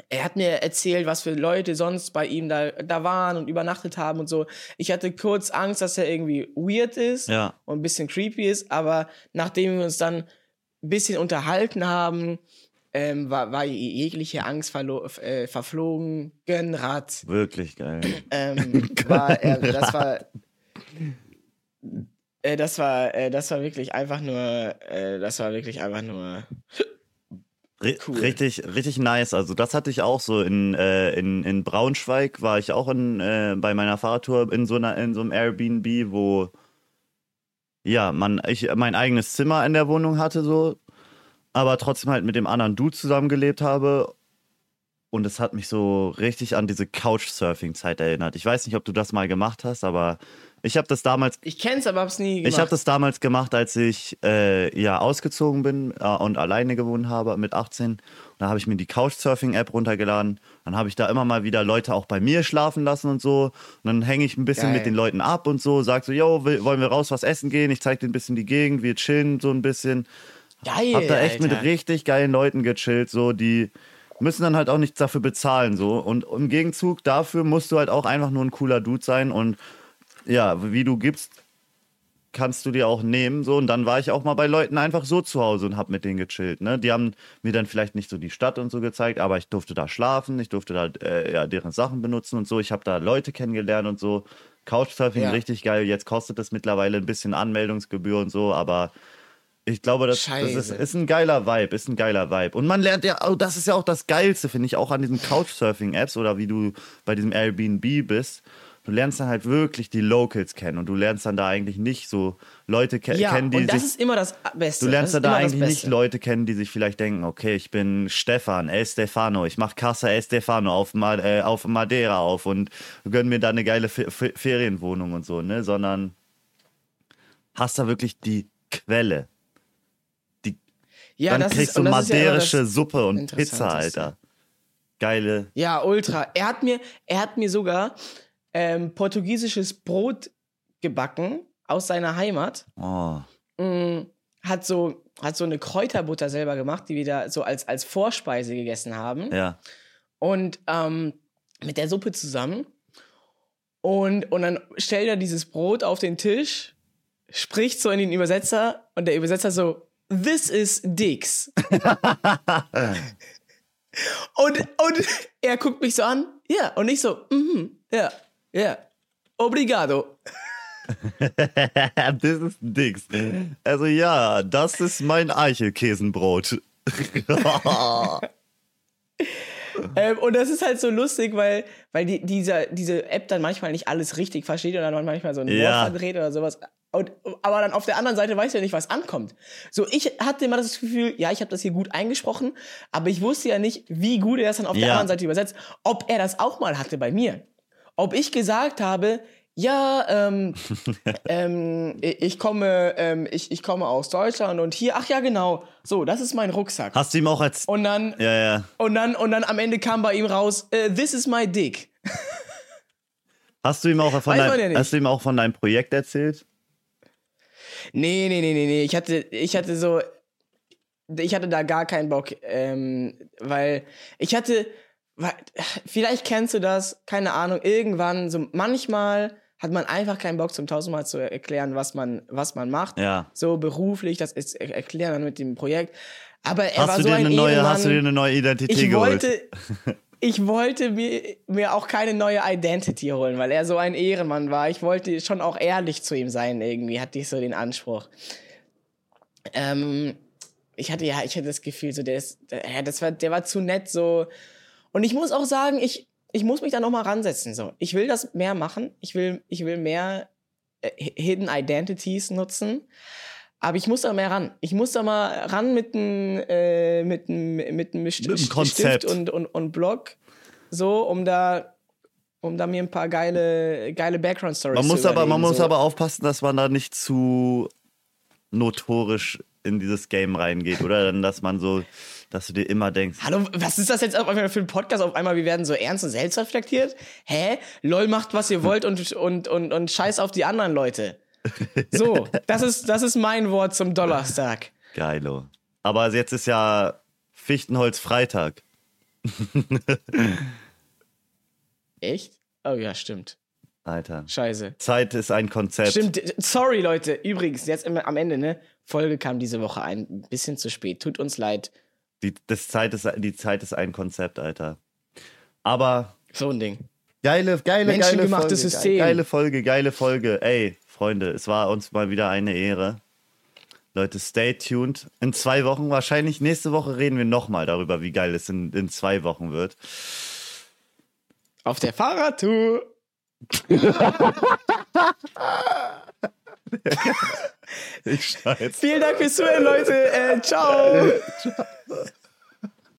er hat mir erzählt, was für Leute sonst bei ihm da, da waren und übernachtet haben und so. Ich hatte kurz Angst, dass er irgendwie weird ist Ja. und ein bisschen creepy ist, aber nachdem wir uns dann ein bisschen unterhalten haben, ähm, war, war jegliche Angst äh, verflogen. Gönnrad. Wirklich geil. Ähm, war, er, das war. Äh, das war, äh, das war wirklich einfach nur, äh, das war wirklich einfach nur. Cool. Richtig, richtig nice. Also das hatte ich auch so in, äh, in, in Braunschweig war ich auch in, äh, bei meiner Fahrradtour in so einer in so einem Airbnb, wo ja man ich mein eigenes Zimmer in der Wohnung hatte so, aber trotzdem halt mit dem anderen Dude zusammengelebt habe. Und es hat mich so richtig an diese Couchsurfing-Zeit erinnert. Ich weiß nicht, ob du das mal gemacht hast, aber ich habe das damals Ich kenn's, aber hab's nie gemacht. ich habe das damals gemacht, als ich äh, ja ausgezogen bin äh, und alleine gewohnt habe mit 18. Und da habe ich mir die Couchsurfing-App runtergeladen. Dann habe ich da immer mal wieder Leute auch bei mir schlafen lassen und so. Und dann hänge ich ein bisschen Geil. mit den Leuten ab und so, sag so, yo, will, wollen wir raus was essen gehen? Ich zeig dir ein bisschen die Gegend, wir chillen so ein bisschen. Geil. Hab da echt Alter. mit richtig geilen Leuten gechillt, so die müssen dann halt auch nichts dafür bezahlen so und im Gegenzug dafür musst du halt auch einfach nur ein cooler Dude sein und ja, wie du gibst, kannst du dir auch nehmen so und dann war ich auch mal bei Leuten einfach so zu Hause und hab mit denen gechillt, ne? Die haben mir dann vielleicht nicht so die Stadt und so gezeigt, aber ich durfte da schlafen, ich durfte da äh, ja deren Sachen benutzen und so, ich habe da Leute kennengelernt und so. Couchsurfing Ja. richtig geil, jetzt kostet es mittlerweile ein bisschen Anmeldungsgebühr und so, aber ich glaube, das, das ist, ist ein geiler Vibe, ist ein geiler Vibe. Und man lernt ja, oh, das ist ja auch das Geilste, finde ich, auch an diesen Couchsurfing-Apps oder wie du bei diesem Airbnb bist. Du lernst dann halt wirklich die Locals kennen und du lernst dann da eigentlich nicht so Leute ke Ja, kennen, die und das sich. ist immer das Beste. Du lernst dann da eigentlich nicht. Leute kennen, die sich vielleicht denken, okay, ich bin Stefan, El Stefano, ich mache Casa El Stefano auf, Ma äh, auf Madeira auf und gönn mir da eine geile Fe Fe Ferienwohnung und so, ne? Sondern hast da wirklich die Quelle. Ja, dann das kriegst ist, du ist ja Suppe und Pizza. Alter. Geile. Ja, ultra. Er hat mir, er hat mir sogar ähm, portugiesisches Brot gebacken aus seiner Heimat. Oh. Mm, hat so, hat so eine Kräuterbutter selber gemacht, die wir da so als, als Vorspeise gegessen haben. Ja. Und ähm, mit der Suppe zusammen. Und, und dann stellt er dieses Brot auf den Tisch, spricht so in den Übersetzer und der Übersetzer so, This is Dix. und, und er guckt mich so an, ja, und ich so, mhm, ja, ja, obrigado. das ist Dix. Also ja, das ist mein Eichelkäsenbrot. Ähm, und das ist halt so lustig, weil, weil die, dieser, diese App dann manchmal nicht alles richtig versteht und dann manchmal so ein Ja. Wort verdreht oder sowas. Und, aber dann auf der anderen Seite weiß ja nicht, was ankommt. So, ich hatte immer das Gefühl, ja, ich habe das hier gut eingesprochen, aber ich wusste ja nicht, wie gut er das dann auf der Ja. anderen Seite übersetzt. Ob er das auch mal hatte bei mir. Ob ich gesagt habe, ja, ähm, ähm, ich komme, ähm, ich, ich komme aus Deutschland und hier, ach ja, genau, so, das ist mein Rucksack. Hast du ihm auch als. Und dann, Ja, ja. und dann, und dann am Ende kam bei ihm raus, äh, this is my dick. Hast du ihm auch von deinem, ja hast du ihm auch von deinem Projekt erzählt? Nee, nee, nee, nee, nee. Ich hatte, ich hatte so, ich hatte da gar keinen Bock, ähm, weil ich hatte, vielleicht kennst du das, keine Ahnung, irgendwann, so manchmal hat man einfach keinen Bock zum tausendmal zu erklären, was man, was man macht. Ja. So beruflich, das ist er- erklären dann mit dem Projekt. Aber er war Hast du, so dir ein eine neue, Ehemann. hast du dir eine neue Identität ich geholt? wollte, ich wollte mir, mir auch keine neue Identity holen, weil er so ein Ehrenmann war. Ich wollte schon auch ehrlich zu ihm sein, irgendwie, hatte ich so den Anspruch. Ähm, ich hatte ja, ich hatte das Gefühl, so der ist, ja, das war, der war zu nett, so. Und ich muss auch sagen, ich, ich muss mich da noch mal ransetzen, so. Ich will das mehr machen. Ich will, ich will mehr äh, Hidden Identities nutzen. Aber ich muss da mehr ran. Ich muss da mal ran mit einem äh, mit einem mit einem St Mit einem Stift Konzept. und, und, und Block, so, um da um da mir ein paar geile geile Background Stories Man zu muss, aber, man überlegen, muss so. aber aufpassen, dass man da nicht zu notorisch in dieses Game reingeht, oder? Dann, dass man so, dass du dir immer denkst, Hallo, was ist das jetzt auf einmal für ein Podcast? Auf einmal, wir werden so ernst und selbstreflektiert? Hä? LOL macht, was ihr wollt und, und, und, und scheiß auf die anderen Leute. So, das ist, das ist mein Wort zum Donnerstag. geilo. Aber jetzt ist ja Fichtenholz Freitag. Echt? Oh ja, stimmt. Alter. Scheiße. Zeit ist ein Konzept. Stimmt. Sorry, Leute. Übrigens, jetzt immer am Ende, ne? Folge kam diese Woche ein bisschen zu spät. Tut uns leid. Die, das Zeit ist, die Zeit ist ein Konzept, Alter. Aber So ein Ding. geile, geile, geile Folge. System. Geile Folge, geile Folge. Ey, Freunde, es war uns mal wieder eine Ehre. Leute, stay tuned. In zwei Wochen, wahrscheinlich nächste Woche reden wir nochmal darüber, wie geil es in, in zwei Wochen wird. Auf der Fahrradtour. Ich scheiße. Vielen Dank fürs Zuhören, Leute. Äh, ciao.